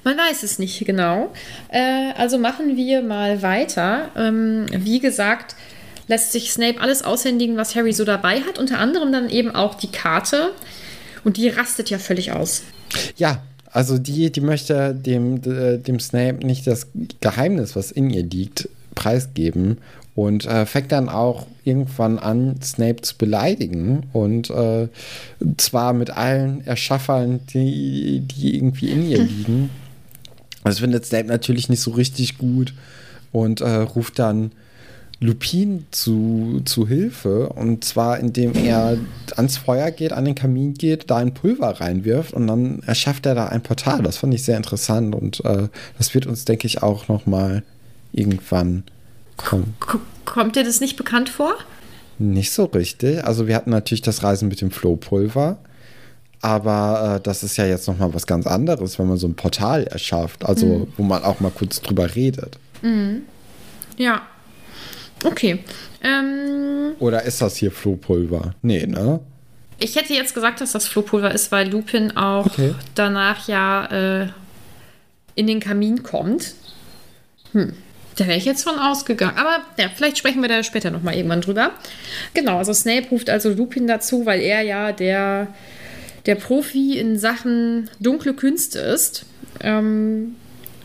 Man weiß es nicht genau. Äh, also machen wir mal weiter. Ähm, wie gesagt, lässt sich Snape alles aushändigen, was Harry so dabei hat. Unter anderem dann eben auch die Karte. Und die rastet ja völlig aus. Ja, also die, die möchte dem, äh, dem Snape nicht das Geheimnis, was in ihr liegt, preisgeben und äh, fängt dann auch irgendwann an, Snape zu beleidigen und äh, zwar mit allen Erschaffern, die, die irgendwie in ihr liegen. Das findet Snape natürlich nicht so richtig gut und äh, ruft dann Lupin zu, zu Hilfe. Und zwar, indem er ans Feuer geht, an den Kamin geht, da ein Pulver reinwirft und dann erschafft er da ein Portal. Das fand ich sehr interessant und äh, das wird uns, denke ich, auch noch mal irgendwann kommen. K kommt dir das nicht bekannt vor? Nicht so richtig. Also wir hatten natürlich das Reisen mit dem Flohpulver. Aber äh, das ist ja jetzt noch mal was ganz anderes, wenn man so ein Portal erschafft. Also wo man auch mal kurz drüber redet. Ja. Okay. Ähm, Oder ist das hier Flohpulver? Nee, ne? ich hätte jetzt gesagt, dass das Flohpulver ist, weil Lupin auch Okay. danach ja äh, in den Kamin kommt. Hm. Da wäre ich jetzt von ausgegangen. Aber ja, vielleicht sprechen wir da später nochmal irgendwann drüber. Genau, also Snape ruft also Lupin dazu, weil er ja der, der Profi in Sachen dunkle Künste ist. Ähm,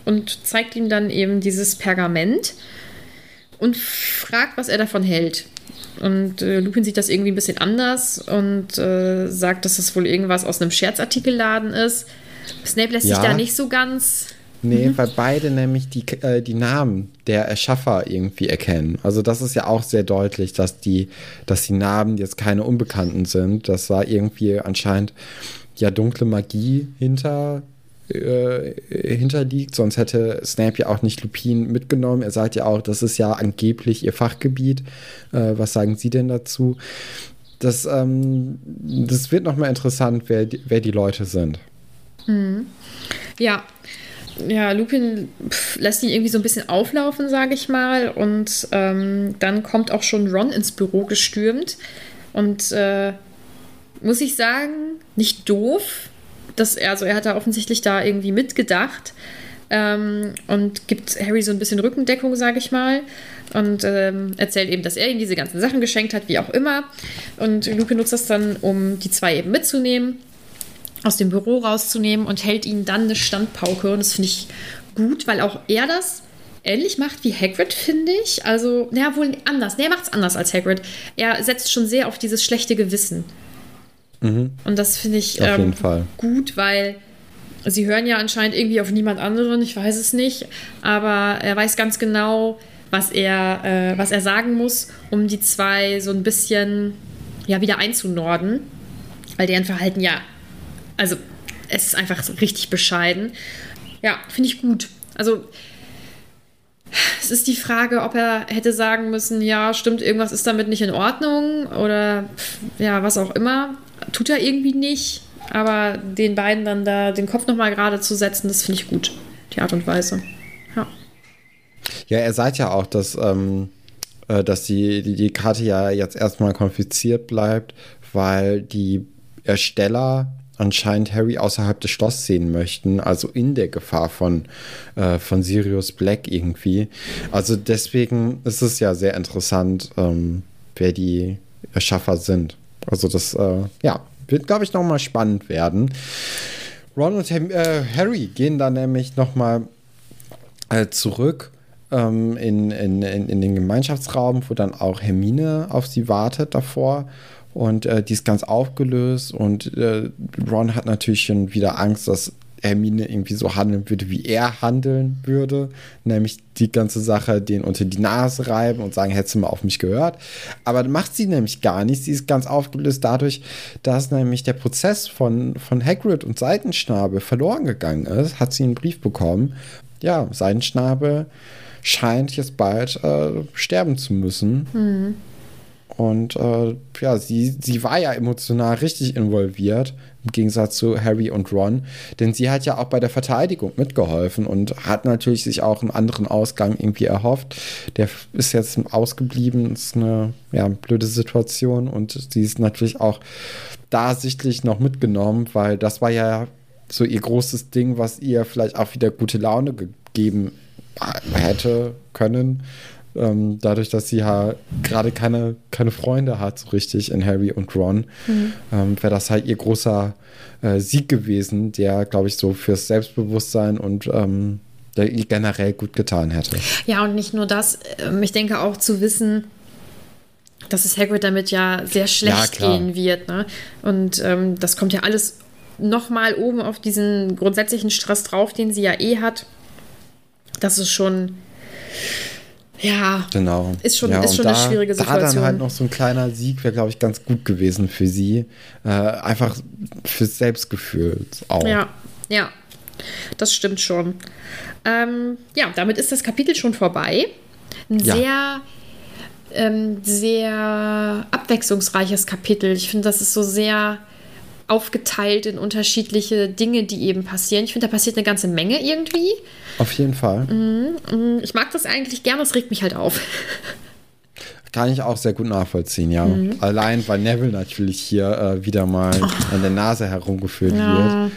und zeigt ihm dann eben dieses Pergament und fragt, was er davon hält. Und äh, Lupin sieht das irgendwie ein bisschen anders und äh, sagt, dass das wohl irgendwas aus einem Scherzartikelladen ist. Snape lässt sich Ja. da nicht so ganz. Nee, weil beide nämlich die, äh, die Namen der Erschaffer irgendwie erkennen. Also das ist ja auch sehr deutlich, dass die, dass die Namen jetzt keine Unbekannten sind. Das war irgendwie anscheinend ja dunkle Magie hinter äh, hinterliegt, sonst hätte Snape ja auch nicht Lupin mitgenommen. Er sagt ja auch, das ist ja angeblich ihr Fachgebiet. Äh, was sagen Sie denn dazu? Das, ähm, das wird nochmal interessant, wer, wer die Leute sind. Ja. Ja, Lupin lässt ihn irgendwie so ein bisschen auflaufen, sage ich mal. Und ähm, dann kommt auch schon Ron ins Büro gestürmt. Und äh, muss ich sagen, nicht doof. Dass er, also er hat da offensichtlich da irgendwie mitgedacht. Ähm, und gibt Harry so ein bisschen Rückendeckung, sage ich mal. Und ähm, erzählt eben, dass er ihm diese ganzen Sachen geschenkt hat, wie auch immer. Und Lupin nutzt das dann, um die zwei eben mitzunehmen aus dem Büro rauszunehmen und hält ihnen dann eine Standpauke. Und das finde ich gut, weil auch er das ähnlich macht wie Hagrid, finde ich. Also, naja, wohl anders. Nee, er macht es anders als Hagrid. Er setzt schon sehr auf dieses schlechte Gewissen. Und das finde ich ähm, gut, weil sie hören ja anscheinend irgendwie auf niemand anderen, ich weiß es nicht. Aber er weiß ganz genau, was er, äh, was er sagen muss, um die zwei so ein bisschen ja, wieder einzunorden. Weil deren Verhalten ja also es ist einfach so richtig bescheiden. Ja, finde ich gut. Also es ist die Frage, ob er hätte sagen müssen, ja, stimmt, irgendwas ist damit nicht in Ordnung oder ja, was auch immer. Tut er irgendwie nicht. Aber den beiden dann da den Kopf nochmal gerade zu setzen, das finde ich gut. Die Art und Weise. Ja. Ja, er sagt ja auch, dass, ähm, äh, dass die, die, die Karte ja jetzt erstmal konfiziert bleibt, weil die Ersteller anscheinend Harry außerhalb des Schlosses sehen möchten, also in der Gefahr von, äh, von Sirius Black irgendwie. Also deswegen ist es ja sehr interessant, ähm, wer die Erschaffer sind. Also das, äh, ja, wird, glaube ich, nochmal spannend werden. Ron und äh, Harry gehen dann nämlich nochmal äh, zurück ähm, in, in, in, in den Gemeinschaftsraum, wo dann auch Hermine auf sie wartet davor und äh, die ist ganz aufgelöst und äh, Ron hat natürlich schon wieder Angst, dass Hermine irgendwie so handeln würde, wie er handeln würde, nämlich die ganze Sache den unter die Nase reiben und sagen, hättest du mal auf mich gehört. Aber macht sie nämlich gar nicht. Sie ist ganz aufgelöst dadurch, dass nämlich der Prozess von, von Hagrid und Seitenschnabel verloren gegangen ist, hat sie einen Brief bekommen. Ja, Seitenschnabel scheint jetzt bald äh, sterben zu müssen. Mhm. Und äh, ja, sie, sie war ja emotional richtig involviert, im Gegensatz zu Harry und Ron. Denn sie hat ja auch bei der Verteidigung mitgeholfen und hat natürlich sich auch einen anderen Ausgang irgendwie erhofft. Der ist jetzt ausgeblieben, ist eine ja, blöde Situation und sie ist natürlich auch da sichtlich noch mitgenommen, weil das war ja so ihr großes Ding, was ihr vielleicht auch wieder gute Laune gegeben hätte können ähm, dadurch, dass sie ja gerade keine, keine Freunde hat, so richtig in Harry und Ron, mhm. ähm, wäre das halt ihr großer äh, Sieg gewesen, der, glaube ich, so fürs Selbstbewusstsein und ähm, der ihr generell gut getan hätte. Ja, und nicht nur das, ähm, ich denke auch zu wissen, dass es Hagrid damit ja sehr schlecht ja, gehen wird. Ne? Und ähm, das kommt ja alles nochmal oben auf diesen grundsätzlichen Stress drauf, den sie ja eh hat. Das ist schon ja, genau. Ist schon, ja, ist schon da, eine schwierige Situation. Da dann halt noch so ein kleiner Sieg wäre, glaube ich, ganz gut gewesen für sie. Äh, einfach fürs Selbstgefühl auch. Ja, ja, das stimmt schon. Ähm, ja, damit ist das Kapitel schon vorbei. Ein ja. sehr, ähm, sehr abwechslungsreiches Kapitel. Ich finde, das ist so sehr aufgeteilt in unterschiedliche Dinge, die eben passieren. Ich finde, da passiert eine ganze Menge irgendwie. Auf jeden Fall. Mhm, mhm. Ich mag das eigentlich gerne, es regt mich halt auf. Kann ich auch sehr gut nachvollziehen, ja. Mhm. Allein, weil Neville natürlich hier äh, wieder mal oh. an der Nase herumgeführt ja. wird.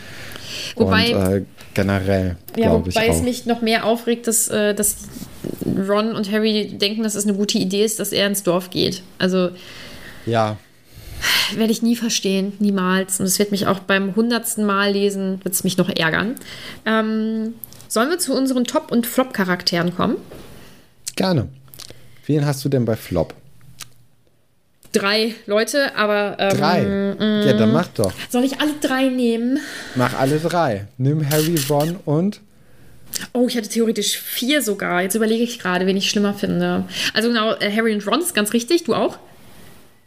Wobei, und äh, generell, ja, glaube ich. Wobei es mich noch mehr aufregt, dass, äh, dass Ron und Harry denken, dass es eine gute Idee ist, dass er ins Dorf geht. Also. Ja. Werde ich nie verstehen, niemals. Und es wird mich auch beim hundertsten Mal lesen, wird es mich noch ärgern. Ähm, Sollen wir zu unseren Top- und Flop-Charakteren kommen? Gerne. Wen hast du denn bei Flop? Drei Leute, aber. Ähm, drei? Mm, ja, dann mach doch. Soll ich alle drei nehmen? Mach alle drei. Nimm Harry, Ron und. Oh, ich hatte theoretisch vier sogar. Jetzt überlege ich gerade, wen ich schlimmer finde. Also genau, äh, Harry und Ron ist ganz richtig. Du auch?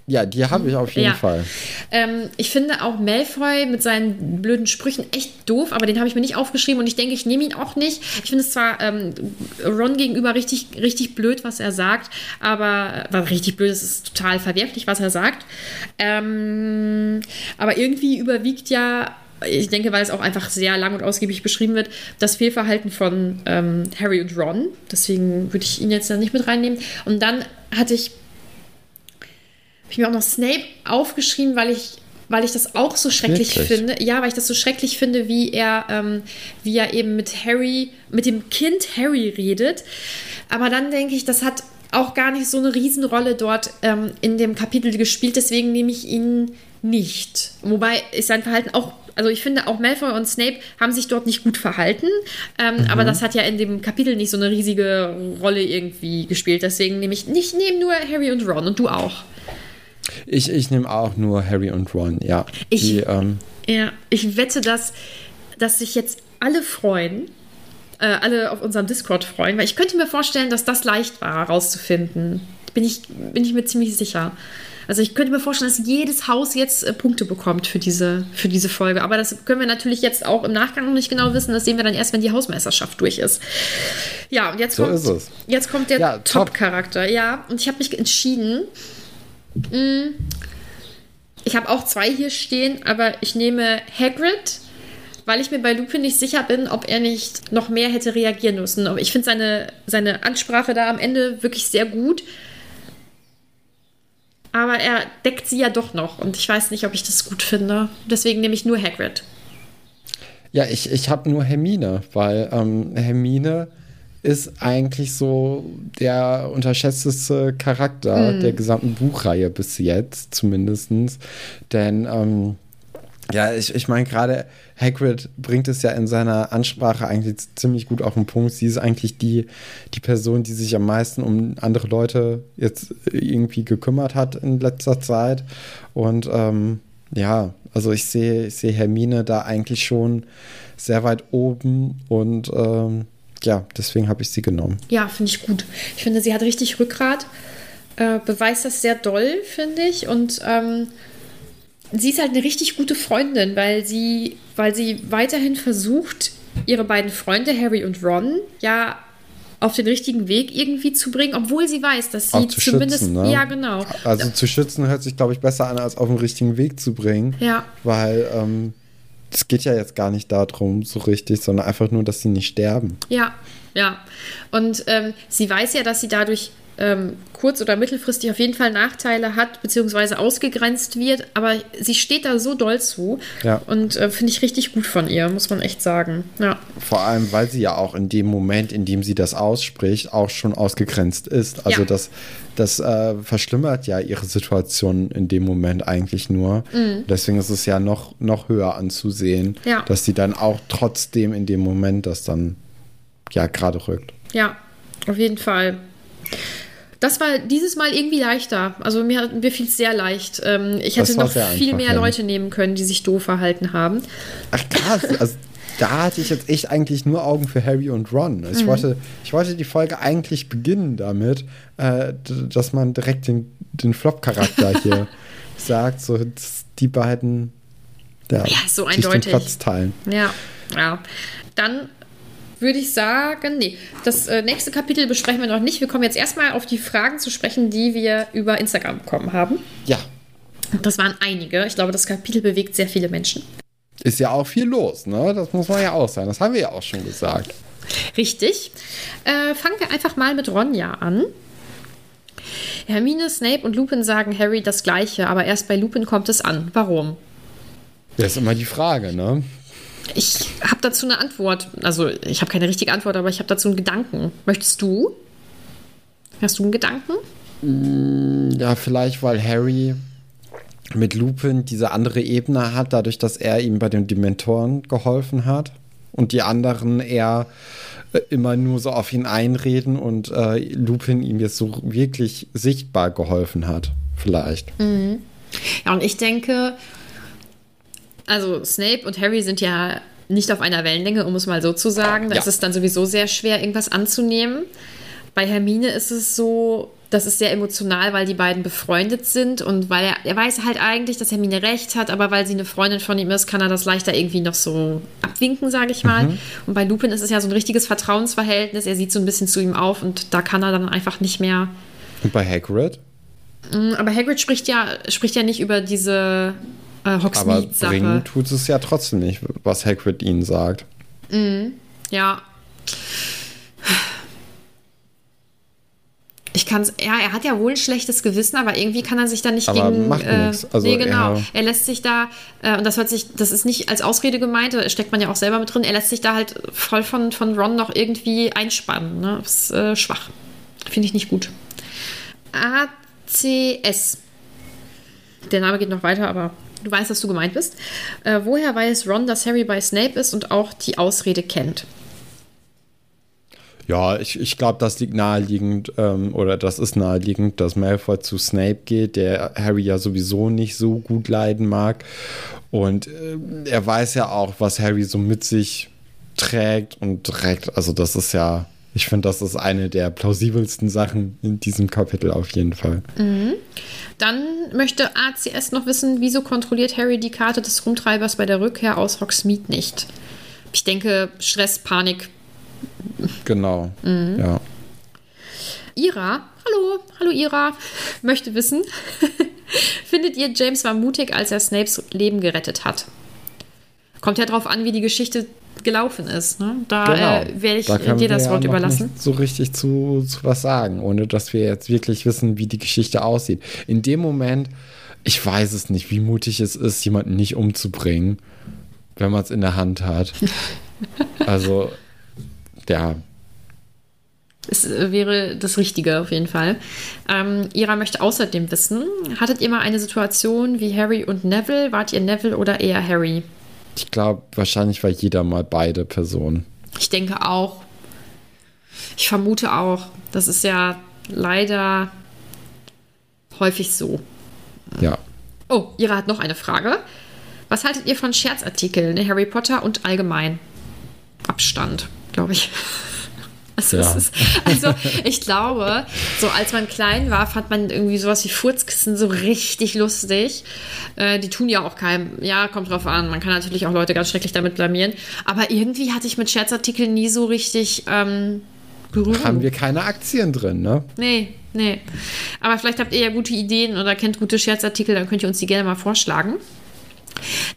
Ja, die habe ich auf jeden ja. Fall. Ähm, ich finde auch Malfoy mit seinen blöden Sprüchen echt doof, aber den habe ich mir nicht aufgeschrieben und ich denke, ich nehme ihn auch nicht. Ich finde es zwar ähm, Ron gegenüber richtig, richtig blöd, was er sagt, aber war richtig blöd, es ist total verwerflich, was er sagt. Ähm, aber irgendwie überwiegt ja ich denke, weil es auch einfach sehr lang und ausgiebig beschrieben wird, das Fehlverhalten von ähm, Harry und Ron. Deswegen würde ich ihn jetzt da nicht mit reinnehmen. Und dann hatte ich ich mir auch noch Snape aufgeschrieben, weil ich weil ich das auch so schrecklich Wirklich? finde. Ja, weil ich das so schrecklich finde, wie er, ähm, wie er eben mit Harry, mit dem Kind Harry redet. Aber dann denke ich, das hat auch gar nicht so eine Riesenrolle dort ähm, in dem Kapitel gespielt, deswegen nehme ich ihn nicht. Wobei ist sein Verhalten auch, also ich finde auch Malfoy und Snape haben sich dort nicht gut verhalten, ähm, mhm. aber das hat ja in dem Kapitel nicht so eine riesige Rolle irgendwie gespielt. Deswegen nehme ich nicht, nehme nur Harry und Ron und du auch. Ich, ich nehme auch nur Harry und Ron, ja. Ich, Die, ähm, ja, ich wette, dass, dass sich jetzt alle freuen, äh, alle auf unserem Discord freuen, weil ich könnte mir vorstellen, dass das leicht war, herauszufinden. Bin ich, bin ich mir ziemlich sicher. Also ich könnte mir vorstellen, dass jedes Haus jetzt äh, Punkte bekommt für diese, für diese Folge. Aber das können wir natürlich jetzt auch im Nachgang noch nicht genau wissen. Das sehen wir dann erst, wenn die Hausmeisterschaft durch ist. Ja, und jetzt, so kommt, jetzt kommt der ja, Top-Charakter. Ja, und ich habe mich entschieden. Ich habe auch zwei hier stehen, aber ich nehme Hagrid, weil ich mir bei Lupin nicht sicher bin, ob er nicht noch mehr hätte reagieren müssen. Aber ich finde seine, seine Ansprache da am Ende wirklich sehr gut. aber er deckt sie ja doch noch und ich weiß nicht, ob ich das gut finde. Deswegen nehme ich nur Hagrid. Ja, ich, ich habe nur Hermine, weil ähm, Hermine ist eigentlich so der unterschätzteste Charakter Hm. der gesamten Buchreihe bis jetzt, zumindest. Denn ähm, ja, ich, ich meine, gerade Hagrid bringt es ja in seiner Ansprache eigentlich ziemlich gut auf den Punkt. Sie ist eigentlich die, die Person, die sich am meisten um andere Leute jetzt irgendwie gekümmert hat in letzter Zeit. Und ähm, ja, also ich sehe ich sehe Hermine da eigentlich schon sehr weit oben und ähm, ja, deswegen habe ich sie genommen. Ja, finde ich gut. Ich finde, sie hat richtig Rückgrat, äh, beweist das sehr doll, finde ich. Und ähm, sie ist halt eine richtig gute Freundin, weil sie, weil sie weiterhin versucht, ihre beiden Freunde, Harry und Ron, ja auf den richtigen Weg irgendwie zu bringen, obwohl sie weiß, dass sie zumindest. schützen, ne? Ja, genau. Also zu schützen hört sich, glaube ich, besser an, als auf den richtigen Weg zu bringen. Ja. Weil ähm, es geht ja jetzt gar nicht darum, so richtig, sondern einfach nur, dass sie nicht sterben. Ja, ja. Und ähm, sie weiß ja, dass sie dadurch ähm, kurz- oder mittelfristig auf jeden Fall Nachteile hat, beziehungsweise ausgegrenzt wird, aber sie steht da so doll zu. Ja. Und äh, finde ich richtig gut von ihr, muss man echt sagen. Ja. Vor allem, weil sie ja auch in dem Moment, in dem sie das ausspricht, auch schon ausgegrenzt ist. Also Ja. das, das äh, verschlimmert ja ihre Situation in dem Moment eigentlich nur. Deswegen ist es ja noch, noch höher anzusehen, Mhm. Dass sie dann auch trotzdem in dem Moment das dann ja gerade rückt. Ja, auf jeden Fall. Das war dieses Mal irgendwie leichter. Also mir, mir fiel es sehr leicht. Ähm, ich hätte noch viel einfach, mehr ja. Leute nehmen können, die sich doof verhalten haben. Ach krass, also da hatte ich jetzt echt eigentlich nur Augen für Harry und Ron. Also ich, wollte, ich wollte die Folge eigentlich beginnen damit, äh, dass man direkt den, den Flop-Charakter hier sagt, so die beiden ja, Ja, so sich den eindeutig. Platz teilen. Ja, ja. Dann würde ich sagen, nee, das äh, nächste Kapitel besprechen wir noch nicht. Wir kommen jetzt erstmal auf die Fragen zu sprechen, die wir über Instagram bekommen haben. Ja, Das waren einige. Ich glaube, das Kapitel bewegt sehr viele Menschen. ist ja auch viel los, ne? Das muss man ja auch sagen. Das haben wir ja auch schon gesagt. Richtig. Äh, fangen wir einfach mal mit Ronja an. Hermine, Snape und Lupin sagen Harry das Gleiche, aber erst bei Lupin kommt es an. Warum? Das ist immer die Frage, ne? Ich habe dazu eine Antwort. Also, ich habe keine richtige Antwort, aber ich habe dazu einen Gedanken. Möchtest du? Hast du einen Gedanken? Ja, vielleicht, weil Harry mit Lupin diese andere Ebene hat, dadurch, dass er ihm bei den Dementoren geholfen hat und die anderen eher äh, immer nur so auf ihn einreden und äh, Lupin ihm jetzt so wirklich sichtbar geholfen hat. Vielleicht. Ja, und ich denke, also Snape und Harry sind ja nicht auf einer Wellenlänge, um es mal so zu sagen. Da Ja. ist es dann sowieso sehr schwer, irgendwas anzunehmen. Bei Hermine ist es so, das ist sehr emotional, weil die beiden befreundet sind und weil er, er weiß halt eigentlich, dass Hermine recht hat, aber weil sie eine Freundin von ihm ist, kann er das leichter irgendwie noch so abwinken, sage ich mal. Und bei Lupin ist es ja so ein richtiges Vertrauensverhältnis. Er sieht so ein bisschen zu ihm auf und da kann er dann einfach nicht mehr Und bei Hagrid? aber Hagrid spricht ja, spricht ja nicht über diese äh, Aber Hogsmeade-Sache. bringen tut es ja trotzdem nicht, was Hagrid ihnen sagt. Ja. Ich kann es, ja, er hat ja wohl ein schlechtes Gewissen, aber irgendwie kann er sich da nicht Aber gegen. macht äh, nix. Also nee, genau. er- Er, lässt sich da, äh, und das hört sich, das ist nicht als Ausrede gemeint, da steckt man ja auch selber mit drin, er lässt sich da halt voll von, von Ron noch irgendwie einspannen. Ne? Das ist äh, schwach. Finde ich nicht gut. ACS. Der Name geht noch weiter, aber du weißt, dass du gemeint bist. Äh, woher weiß Ron, dass Harry bei Snape ist und auch die Ausrede kennt? Ja, ich, ich glaube, das liegt naheliegend, ähm, oder das ist naheliegend, dass Malfoy zu Snape geht, der Harry ja sowieso nicht so gut leiden mag. Und äh, er weiß ja auch, was Harry so mit sich trägt und trägt. Also, das ist ja, ich finde, das ist eine der plausibelsten Sachen in diesem Kapitel auf jeden Fall. Dann möchte ACS noch wissen, wieso kontrolliert Harry die Karte des Rumtreibers bei der Rückkehr aus Hogsmeade nicht? Ich denke, Stress, Panik. Genau. Ja. Ira, hallo, hallo Ira, möchte wissen, findet ihr, James war mutig, als er Snapes Leben gerettet hat? Kommt ja drauf an, wie die Geschichte gelaufen ist. Ne? Da genau. äh, werde ich da dir das Wort ja überlassen. so richtig zu, zu was sagen, ohne dass wir jetzt wirklich wissen, wie die Geschichte aussieht. In dem Moment, ich weiß es nicht, wie mutig es ist, jemanden nicht umzubringen, wenn man es in der Hand hat. also, ja. Es äh, wäre das Richtige auf jeden Fall. Ähm, Ira möchte außerdem wissen: Hattet ihr mal eine Situation wie Harry und Neville? Wart ihr Neville oder eher Harry? Ich glaube, wahrscheinlich war jeder mal beide Personen. Ich denke auch. Ich vermute auch. Das ist ja leider häufig so. Ja. Oh, Ira hat noch eine Frage. Was haltet ihr von Scherzartikeln in Harry Potter und allgemein? Abstand, glaube ich. Also, ja. ist, also, ich glaube, so als man klein war, fand man irgendwie sowas wie Furzkissen so richtig lustig. Äh, die tun ja auch keinem, ja, kommt drauf an. Man kann natürlich auch Leute ganz schrecklich damit blamieren. Aber irgendwie hatte ich mit Scherzartikeln nie so richtig ähm, Berührung. Haben wir keine Aktien drin, ne? Nee, nee. Aber vielleicht habt ihr ja gute Ideen oder kennt gute Scherzartikel, dann könnt ihr uns die gerne mal vorschlagen.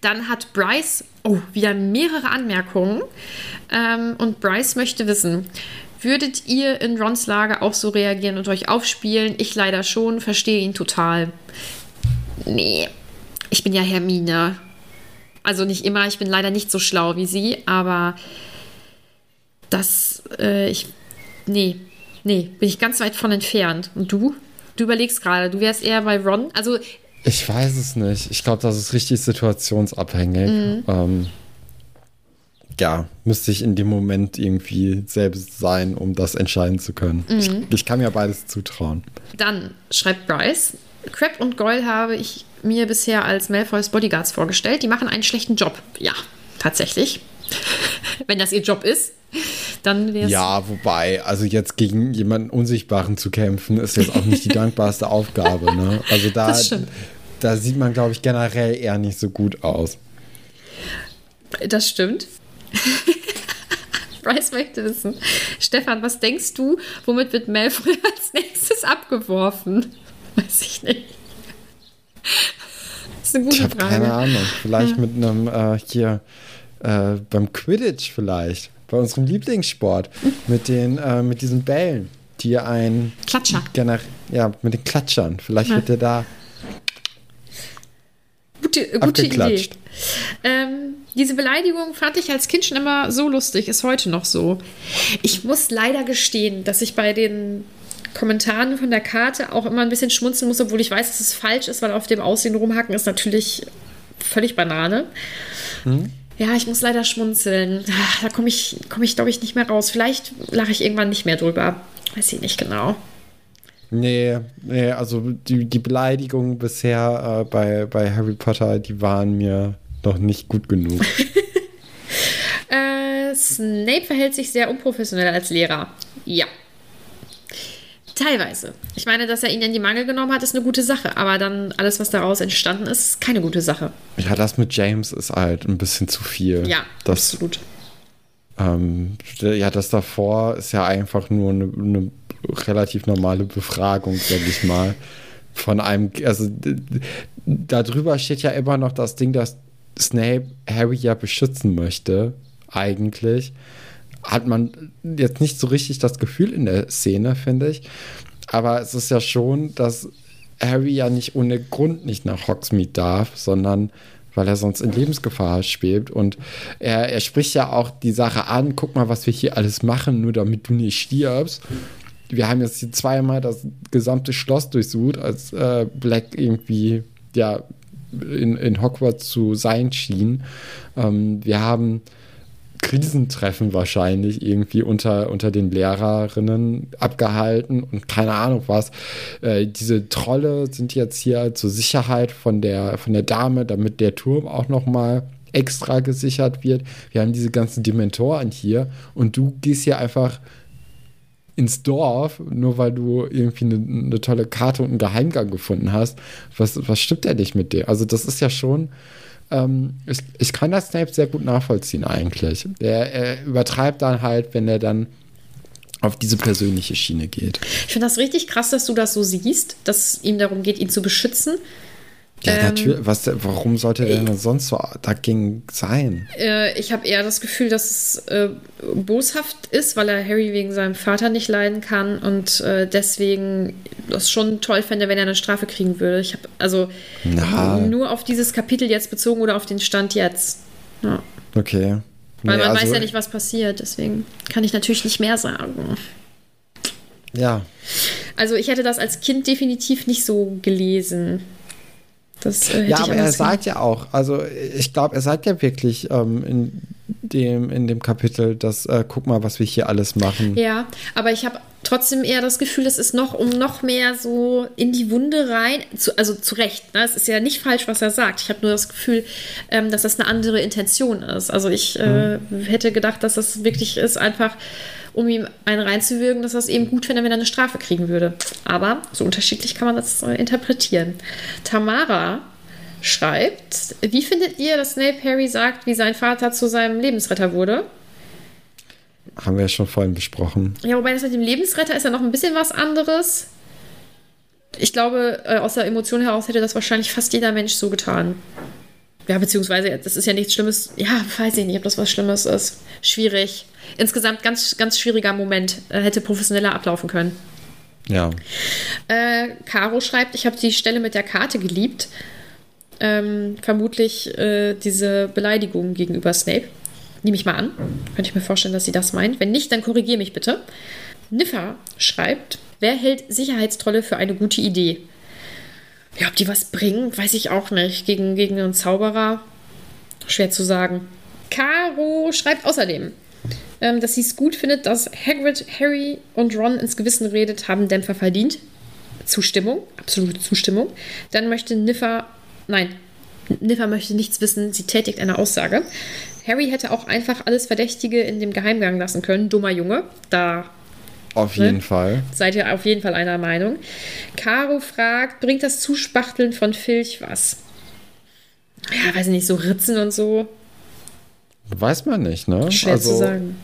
Dann hat Bryce, oh, wieder mehrere Anmerkungen. Ähm, und Bryce möchte wissen, Würdet ihr in Rons Lage auch so reagieren und euch aufspielen? Ich leider schon, verstehe ihn total. Nee, ich bin ja Hermine. Also nicht immer, ich bin leider nicht so schlau wie sie, aber das, äh, ich, nee, nee, bin ich ganz weit von entfernt. Und du? Du überlegst gerade, du wärst eher bei Ron. Also. Ich weiß es nicht. Ich glaube, das ist richtig situationsabhängig. Mhm. Ähm, ja, müsste ich in dem Moment irgendwie selbst sein, um das entscheiden zu können. Mhm. Ich, ich, kann mir beides zutrauen. Dann schreibt Bryce, Crab und Goyle habe ich mir bisher als Malfoys Bodyguards vorgestellt. Die machen einen schlechten Job. Ja, tatsächlich. Wenn das ihr Job ist, dann wäre es. Ja, wobei, also jetzt gegen jemanden Unsichtbaren zu kämpfen, ist jetzt auch nicht die dankbarste Aufgabe. Ne? Also da, da sieht man, glaube ich, generell eher nicht so gut aus. Das stimmt. Bryce möchte wissen. Stefan, was denkst du, womit wird Malfoy als nächstes abgeworfen? Weiß ich nicht. Das ist eine gute ich habe keine Ahnung. Vielleicht ja. mit einem äh, hier äh, beim Quidditch vielleicht. Bei unserem Lieblingssport. mit den, äh, mit diesen Bällen, die ein Klatscher. Ja, mit den Klatschern. Vielleicht ja. wird er da gute, gute Idee. Ähm, diese Beleidigung fand ich als Kind schon immer so lustig, ist heute noch so. Ich muss leider gestehen, dass ich bei den Kommentaren von der Karte auch immer ein bisschen schmunzeln muss, obwohl ich weiß, dass es falsch ist, weil auf dem Aussehen rumhacken ist natürlich völlig Banane. Mhm. Ja, ich muss leider schmunzeln. Da komme ich, komm ich glaube ich, nicht mehr raus. Vielleicht lache ich irgendwann nicht mehr drüber. Weiß ich nicht genau. Nee, nee, also die, die Beleidigungen bisher äh, bei, bei Harry Potter, die waren mir noch nicht gut genug. äh, Snape verhält sich sehr unprofessionell als Lehrer. Ja. Teilweise. Ich meine, dass er ihn in die Mangel genommen hat, ist eine gute Sache. Aber dann alles, was daraus entstanden ist, ist keine gute Sache. Ja, das mit James ist halt ein bisschen zu viel. Ja, das, absolut. Ähm, ja, das davor ist ja einfach nur eine, eine relativ normale Befragung, sag ich mal. Von einem, also darüber steht ja immer noch das Ding, dass Snape Harry ja beschützen möchte, eigentlich. Hat man jetzt nicht so richtig das Gefühl in der Szene, finde ich. Aber es ist ja schon, dass Harry ja nicht ohne Grund nicht nach Hogsmeade darf, sondern weil er sonst in Lebensgefahr schwebt. Und er, er spricht ja auch die Sache an, guck mal, was wir hier alles machen, nur damit du nicht stirbst wir haben jetzt hier zweimal das gesamte Schloss durchsucht, als äh, Black irgendwie ja in, in Hogwarts zu sein schien. Ähm, wir haben Krisentreffen wahrscheinlich irgendwie unter, unter den Lehrerinnen abgehalten und keine Ahnung was. Äh, diese Trolle sind jetzt hier zur Sicherheit von der, von der Dame, damit der Turm auch noch mal extra gesichert wird. Wir haben diese ganzen Dementoren hier und du gehst hier einfach ins Dorf, nur weil du irgendwie eine, eine, tolle Karte und einen Geheimgang gefunden hast. Was, was stimmt denn nicht mit dir? Also, das ist ja schon. Ähm, ich, ich kann das Snape sehr gut nachvollziehen, eigentlich. Er, er übertreibt dann halt, wenn er dann auf diese persönliche Schiene geht. Ich finde das richtig krass, dass du das so siehst, dass es ihm darum geht, ihn zu beschützen. Ja, ähm, natürlich. Was, warum sollte der denn sonst so dagegen sein? Äh, ich habe eher das Gefühl, dass es äh, boshaft ist, weil er Harry wegen seinem Vater nicht leiden kann und äh, deswegen das schon toll fände, wenn er eine Strafe kriegen würde. Ich habe also Na. nur auf dieses Kapitel jetzt bezogen oder auf den Stand jetzt. Ja. Okay. Weil nee, man also, weiß ja nicht, was passiert, deswegen kann ich natürlich nicht mehr sagen. Ja. Also ich hätte das als Kind definitiv nicht so gelesen. Das, äh, ja, aber er sagt ja auch, also ich glaube, er sagt ja wirklich ähm, in, dem, in dem Kapitel, dass äh, guck mal, was wir hier alles machen. Ja, aber ich habe trotzdem eher das Gefühl, es ist noch um noch mehr so in die Wunde rein, zu, also zu Recht. Ne? Es ist ja nicht falsch, was er sagt. Ich habe nur das Gefühl, ähm, dass das eine andere Intention ist. Also ich äh, hm. hätte gedacht, dass das wirklich ist, einfach um ihm einen reinzuwirken, dass es eben gut fände, wenn er eine Strafe kriegen würde. Aber so unterschiedlich kann man das äh, interpretieren. Tamara schreibt, wie findet ihr, dass Snape Harry sagt, wie sein Vater zu seinem Lebensretter wurde? Haben wir ja schon vorhin besprochen. Ja, wobei das mit dem Lebensretter ist ja noch ein bisschen was anderes. Ich glaube, äh, aus der Emotion heraus hätte das wahrscheinlich fast jeder Mensch so getan. Ja, beziehungsweise, das ist ja nichts Schlimmes. Ja, weiß ich nicht, ob das was Schlimmes ist. Schwierig. Insgesamt ganz, ganz schwieriger Moment. Äh, hätte professioneller ablaufen können. Ja. Äh, Caro schreibt, ich habe die Stelle mit der Karte geliebt. Ähm, vermutlich äh, diese Beleidigung gegenüber Snape. Nehme ich mal an. Könnte ich mir vorstellen, dass sie das meint. Wenn nicht, dann korrigiere mich bitte. Niffer schreibt, wer hält Sicherheitstrolle für eine gute Idee? Ja, ob die was bringen, weiß ich auch nicht. Gegen, gegen einen Zauberer, schwer zu sagen. Caro schreibt außerdem, ähm, dass sie es gut findet, dass Hagrid, Harry und Ron ins Gewissen redet, haben Dämpfer verdient. Zustimmung, absolute Zustimmung. Dann möchte Niffer, nein, Niffer möchte nichts wissen, sie tätigt eine Aussage. Harry hätte auch einfach alles Verdächtige in dem Geheimgang lassen können. Dummer Junge. Da auf ne? jeden ne? Fall. Seid ihr auf jeden Fall einer Meinung. Caro fragt, bringt das Zuspachteln von Filch was? Ja, weiß ich nicht, so Ritzen und so. Weiß man nicht, ne? Schwer also, zu sagen.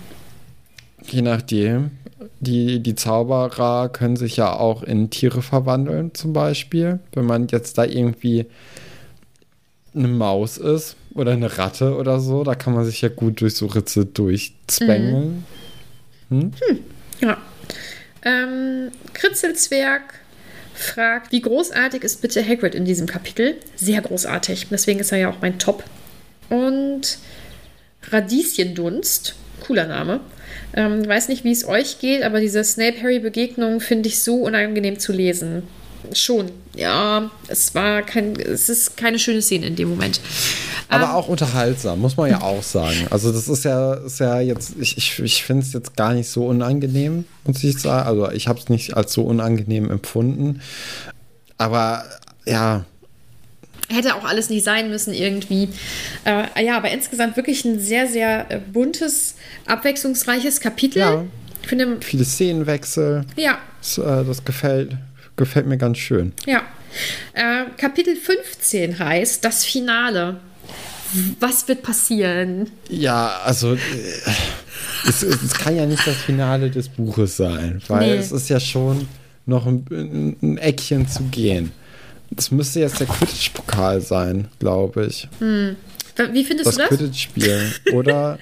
Je nachdem. Die, die Zauberer können sich ja auch in Tiere verwandeln, zum Beispiel. Wenn man jetzt da irgendwie eine Maus ist oder eine Ratte oder so, da kann man sich ja gut durch so Ritze durchzwängeln. Mhm. Hm? Hm. Ja. Ähm, Kritzelzwerg fragt, wie großartig ist bitte Hagrid in diesem Kapitel? Sehr großartig. Deswegen ist er ja auch mein Top. Und Radieschendunst, cooler Name. Ähm, weiß nicht, wie es euch geht, aber diese Snape-Harry-Begegnung finde ich so unangenehm zu lesen. Schon, ja, es war kein, es ist keine schöne Szene in dem Moment. Aber ähm, auch unterhaltsam, muss man ja auch sagen. Also, das ist ja, ist ja jetzt, ich, ich, ich finde es jetzt gar nicht so unangenehm, muss ich sagen. Also, ich habe es nicht als so unangenehm empfunden. Aber ja, Hätte auch alles nicht sein müssen irgendwie. Äh, ja, aber insgesamt wirklich ein sehr, sehr äh, buntes, abwechslungsreiches Kapitel. Ja. Ich finde, Viele Szenenwechsel. Ja. Das, äh, das gefällt, gefällt mir ganz schön. Ja. Äh, Kapitel 15 heißt das Finale. Was wird passieren? Ja, also äh, es, es, kann ja nicht das Finale des Buches sein, weil nee. es ist ja schon noch ein, ein Eckchen zu gehen. Das müsste jetzt der Quidditch-Pokal sein, glaube ich. Hm. Wie findest das du das? Quidditch-Spiel. Oder,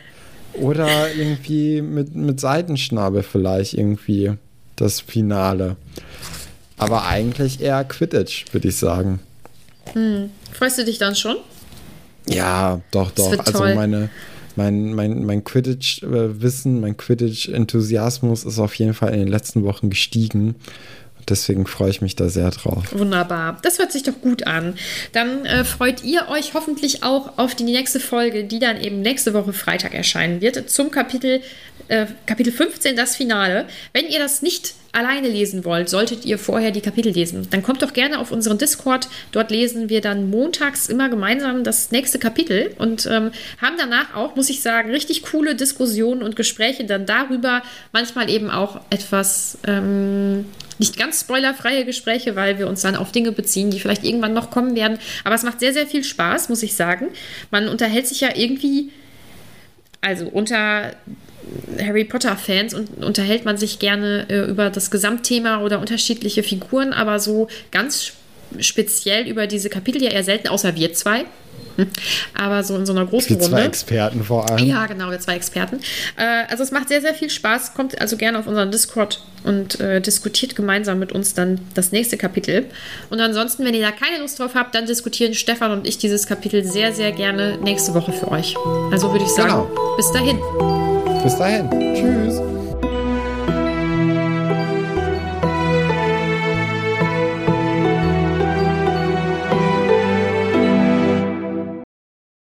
oder irgendwie mit, mit Seitenschnabel vielleicht irgendwie das Finale. Aber eigentlich eher Quidditch, würde ich sagen. Hm. Freust du dich dann schon? Ja, doch, doch. Also toll. meine, mein, mein, mein Quidditch-Wissen, mein Quidditch-Enthusiasmus ist auf jeden Fall in den letzten Wochen gestiegen. Deswegen freue ich mich da sehr drauf. Wunderbar. Das hört sich doch gut an. Dann äh, freut ihr euch hoffentlich auch auf die nächste Folge, die dann eben nächste Woche Freitag erscheinen wird, zum Kapitel, äh, Kapitel 15, das Finale. Wenn ihr das nicht alleine lesen wollt, solltet ihr vorher die Kapitel lesen. Dann kommt doch gerne auf unseren Discord. Dort lesen wir dann montags immer gemeinsam das nächste Kapitel und ähm, haben danach auch, muss ich sagen, richtig coole Diskussionen und Gespräche dann darüber. Manchmal eben auch etwas ähm, nicht ganz spoilerfreie Gespräche, weil wir uns dann auf Dinge beziehen, die vielleicht irgendwann noch kommen werden. Aber es macht sehr, sehr viel Spaß, muss ich sagen. Man unterhält sich ja irgendwie, also unter Harry Potter-Fans und unterhält man sich gerne äh, über das Gesamtthema oder unterschiedliche Figuren, aber so ganz speziell über diese Kapitel ja eher selten, außer wir zwei. Hm. Aber so in so einer großen Die zwei Runde. Experten vor allem. Ja, genau, wir zwei Experten. Äh, also es macht sehr, sehr viel Spaß. Kommt also gerne auf unseren Discord und äh, diskutiert gemeinsam mit uns dann das nächste Kapitel. Und ansonsten, wenn ihr da keine Lust drauf habt, dann diskutieren Stefan und ich dieses Kapitel sehr, sehr gerne nächste Woche für euch. Also würde ich sagen, Genau. bis dahin. Bis dahin. Tschüss.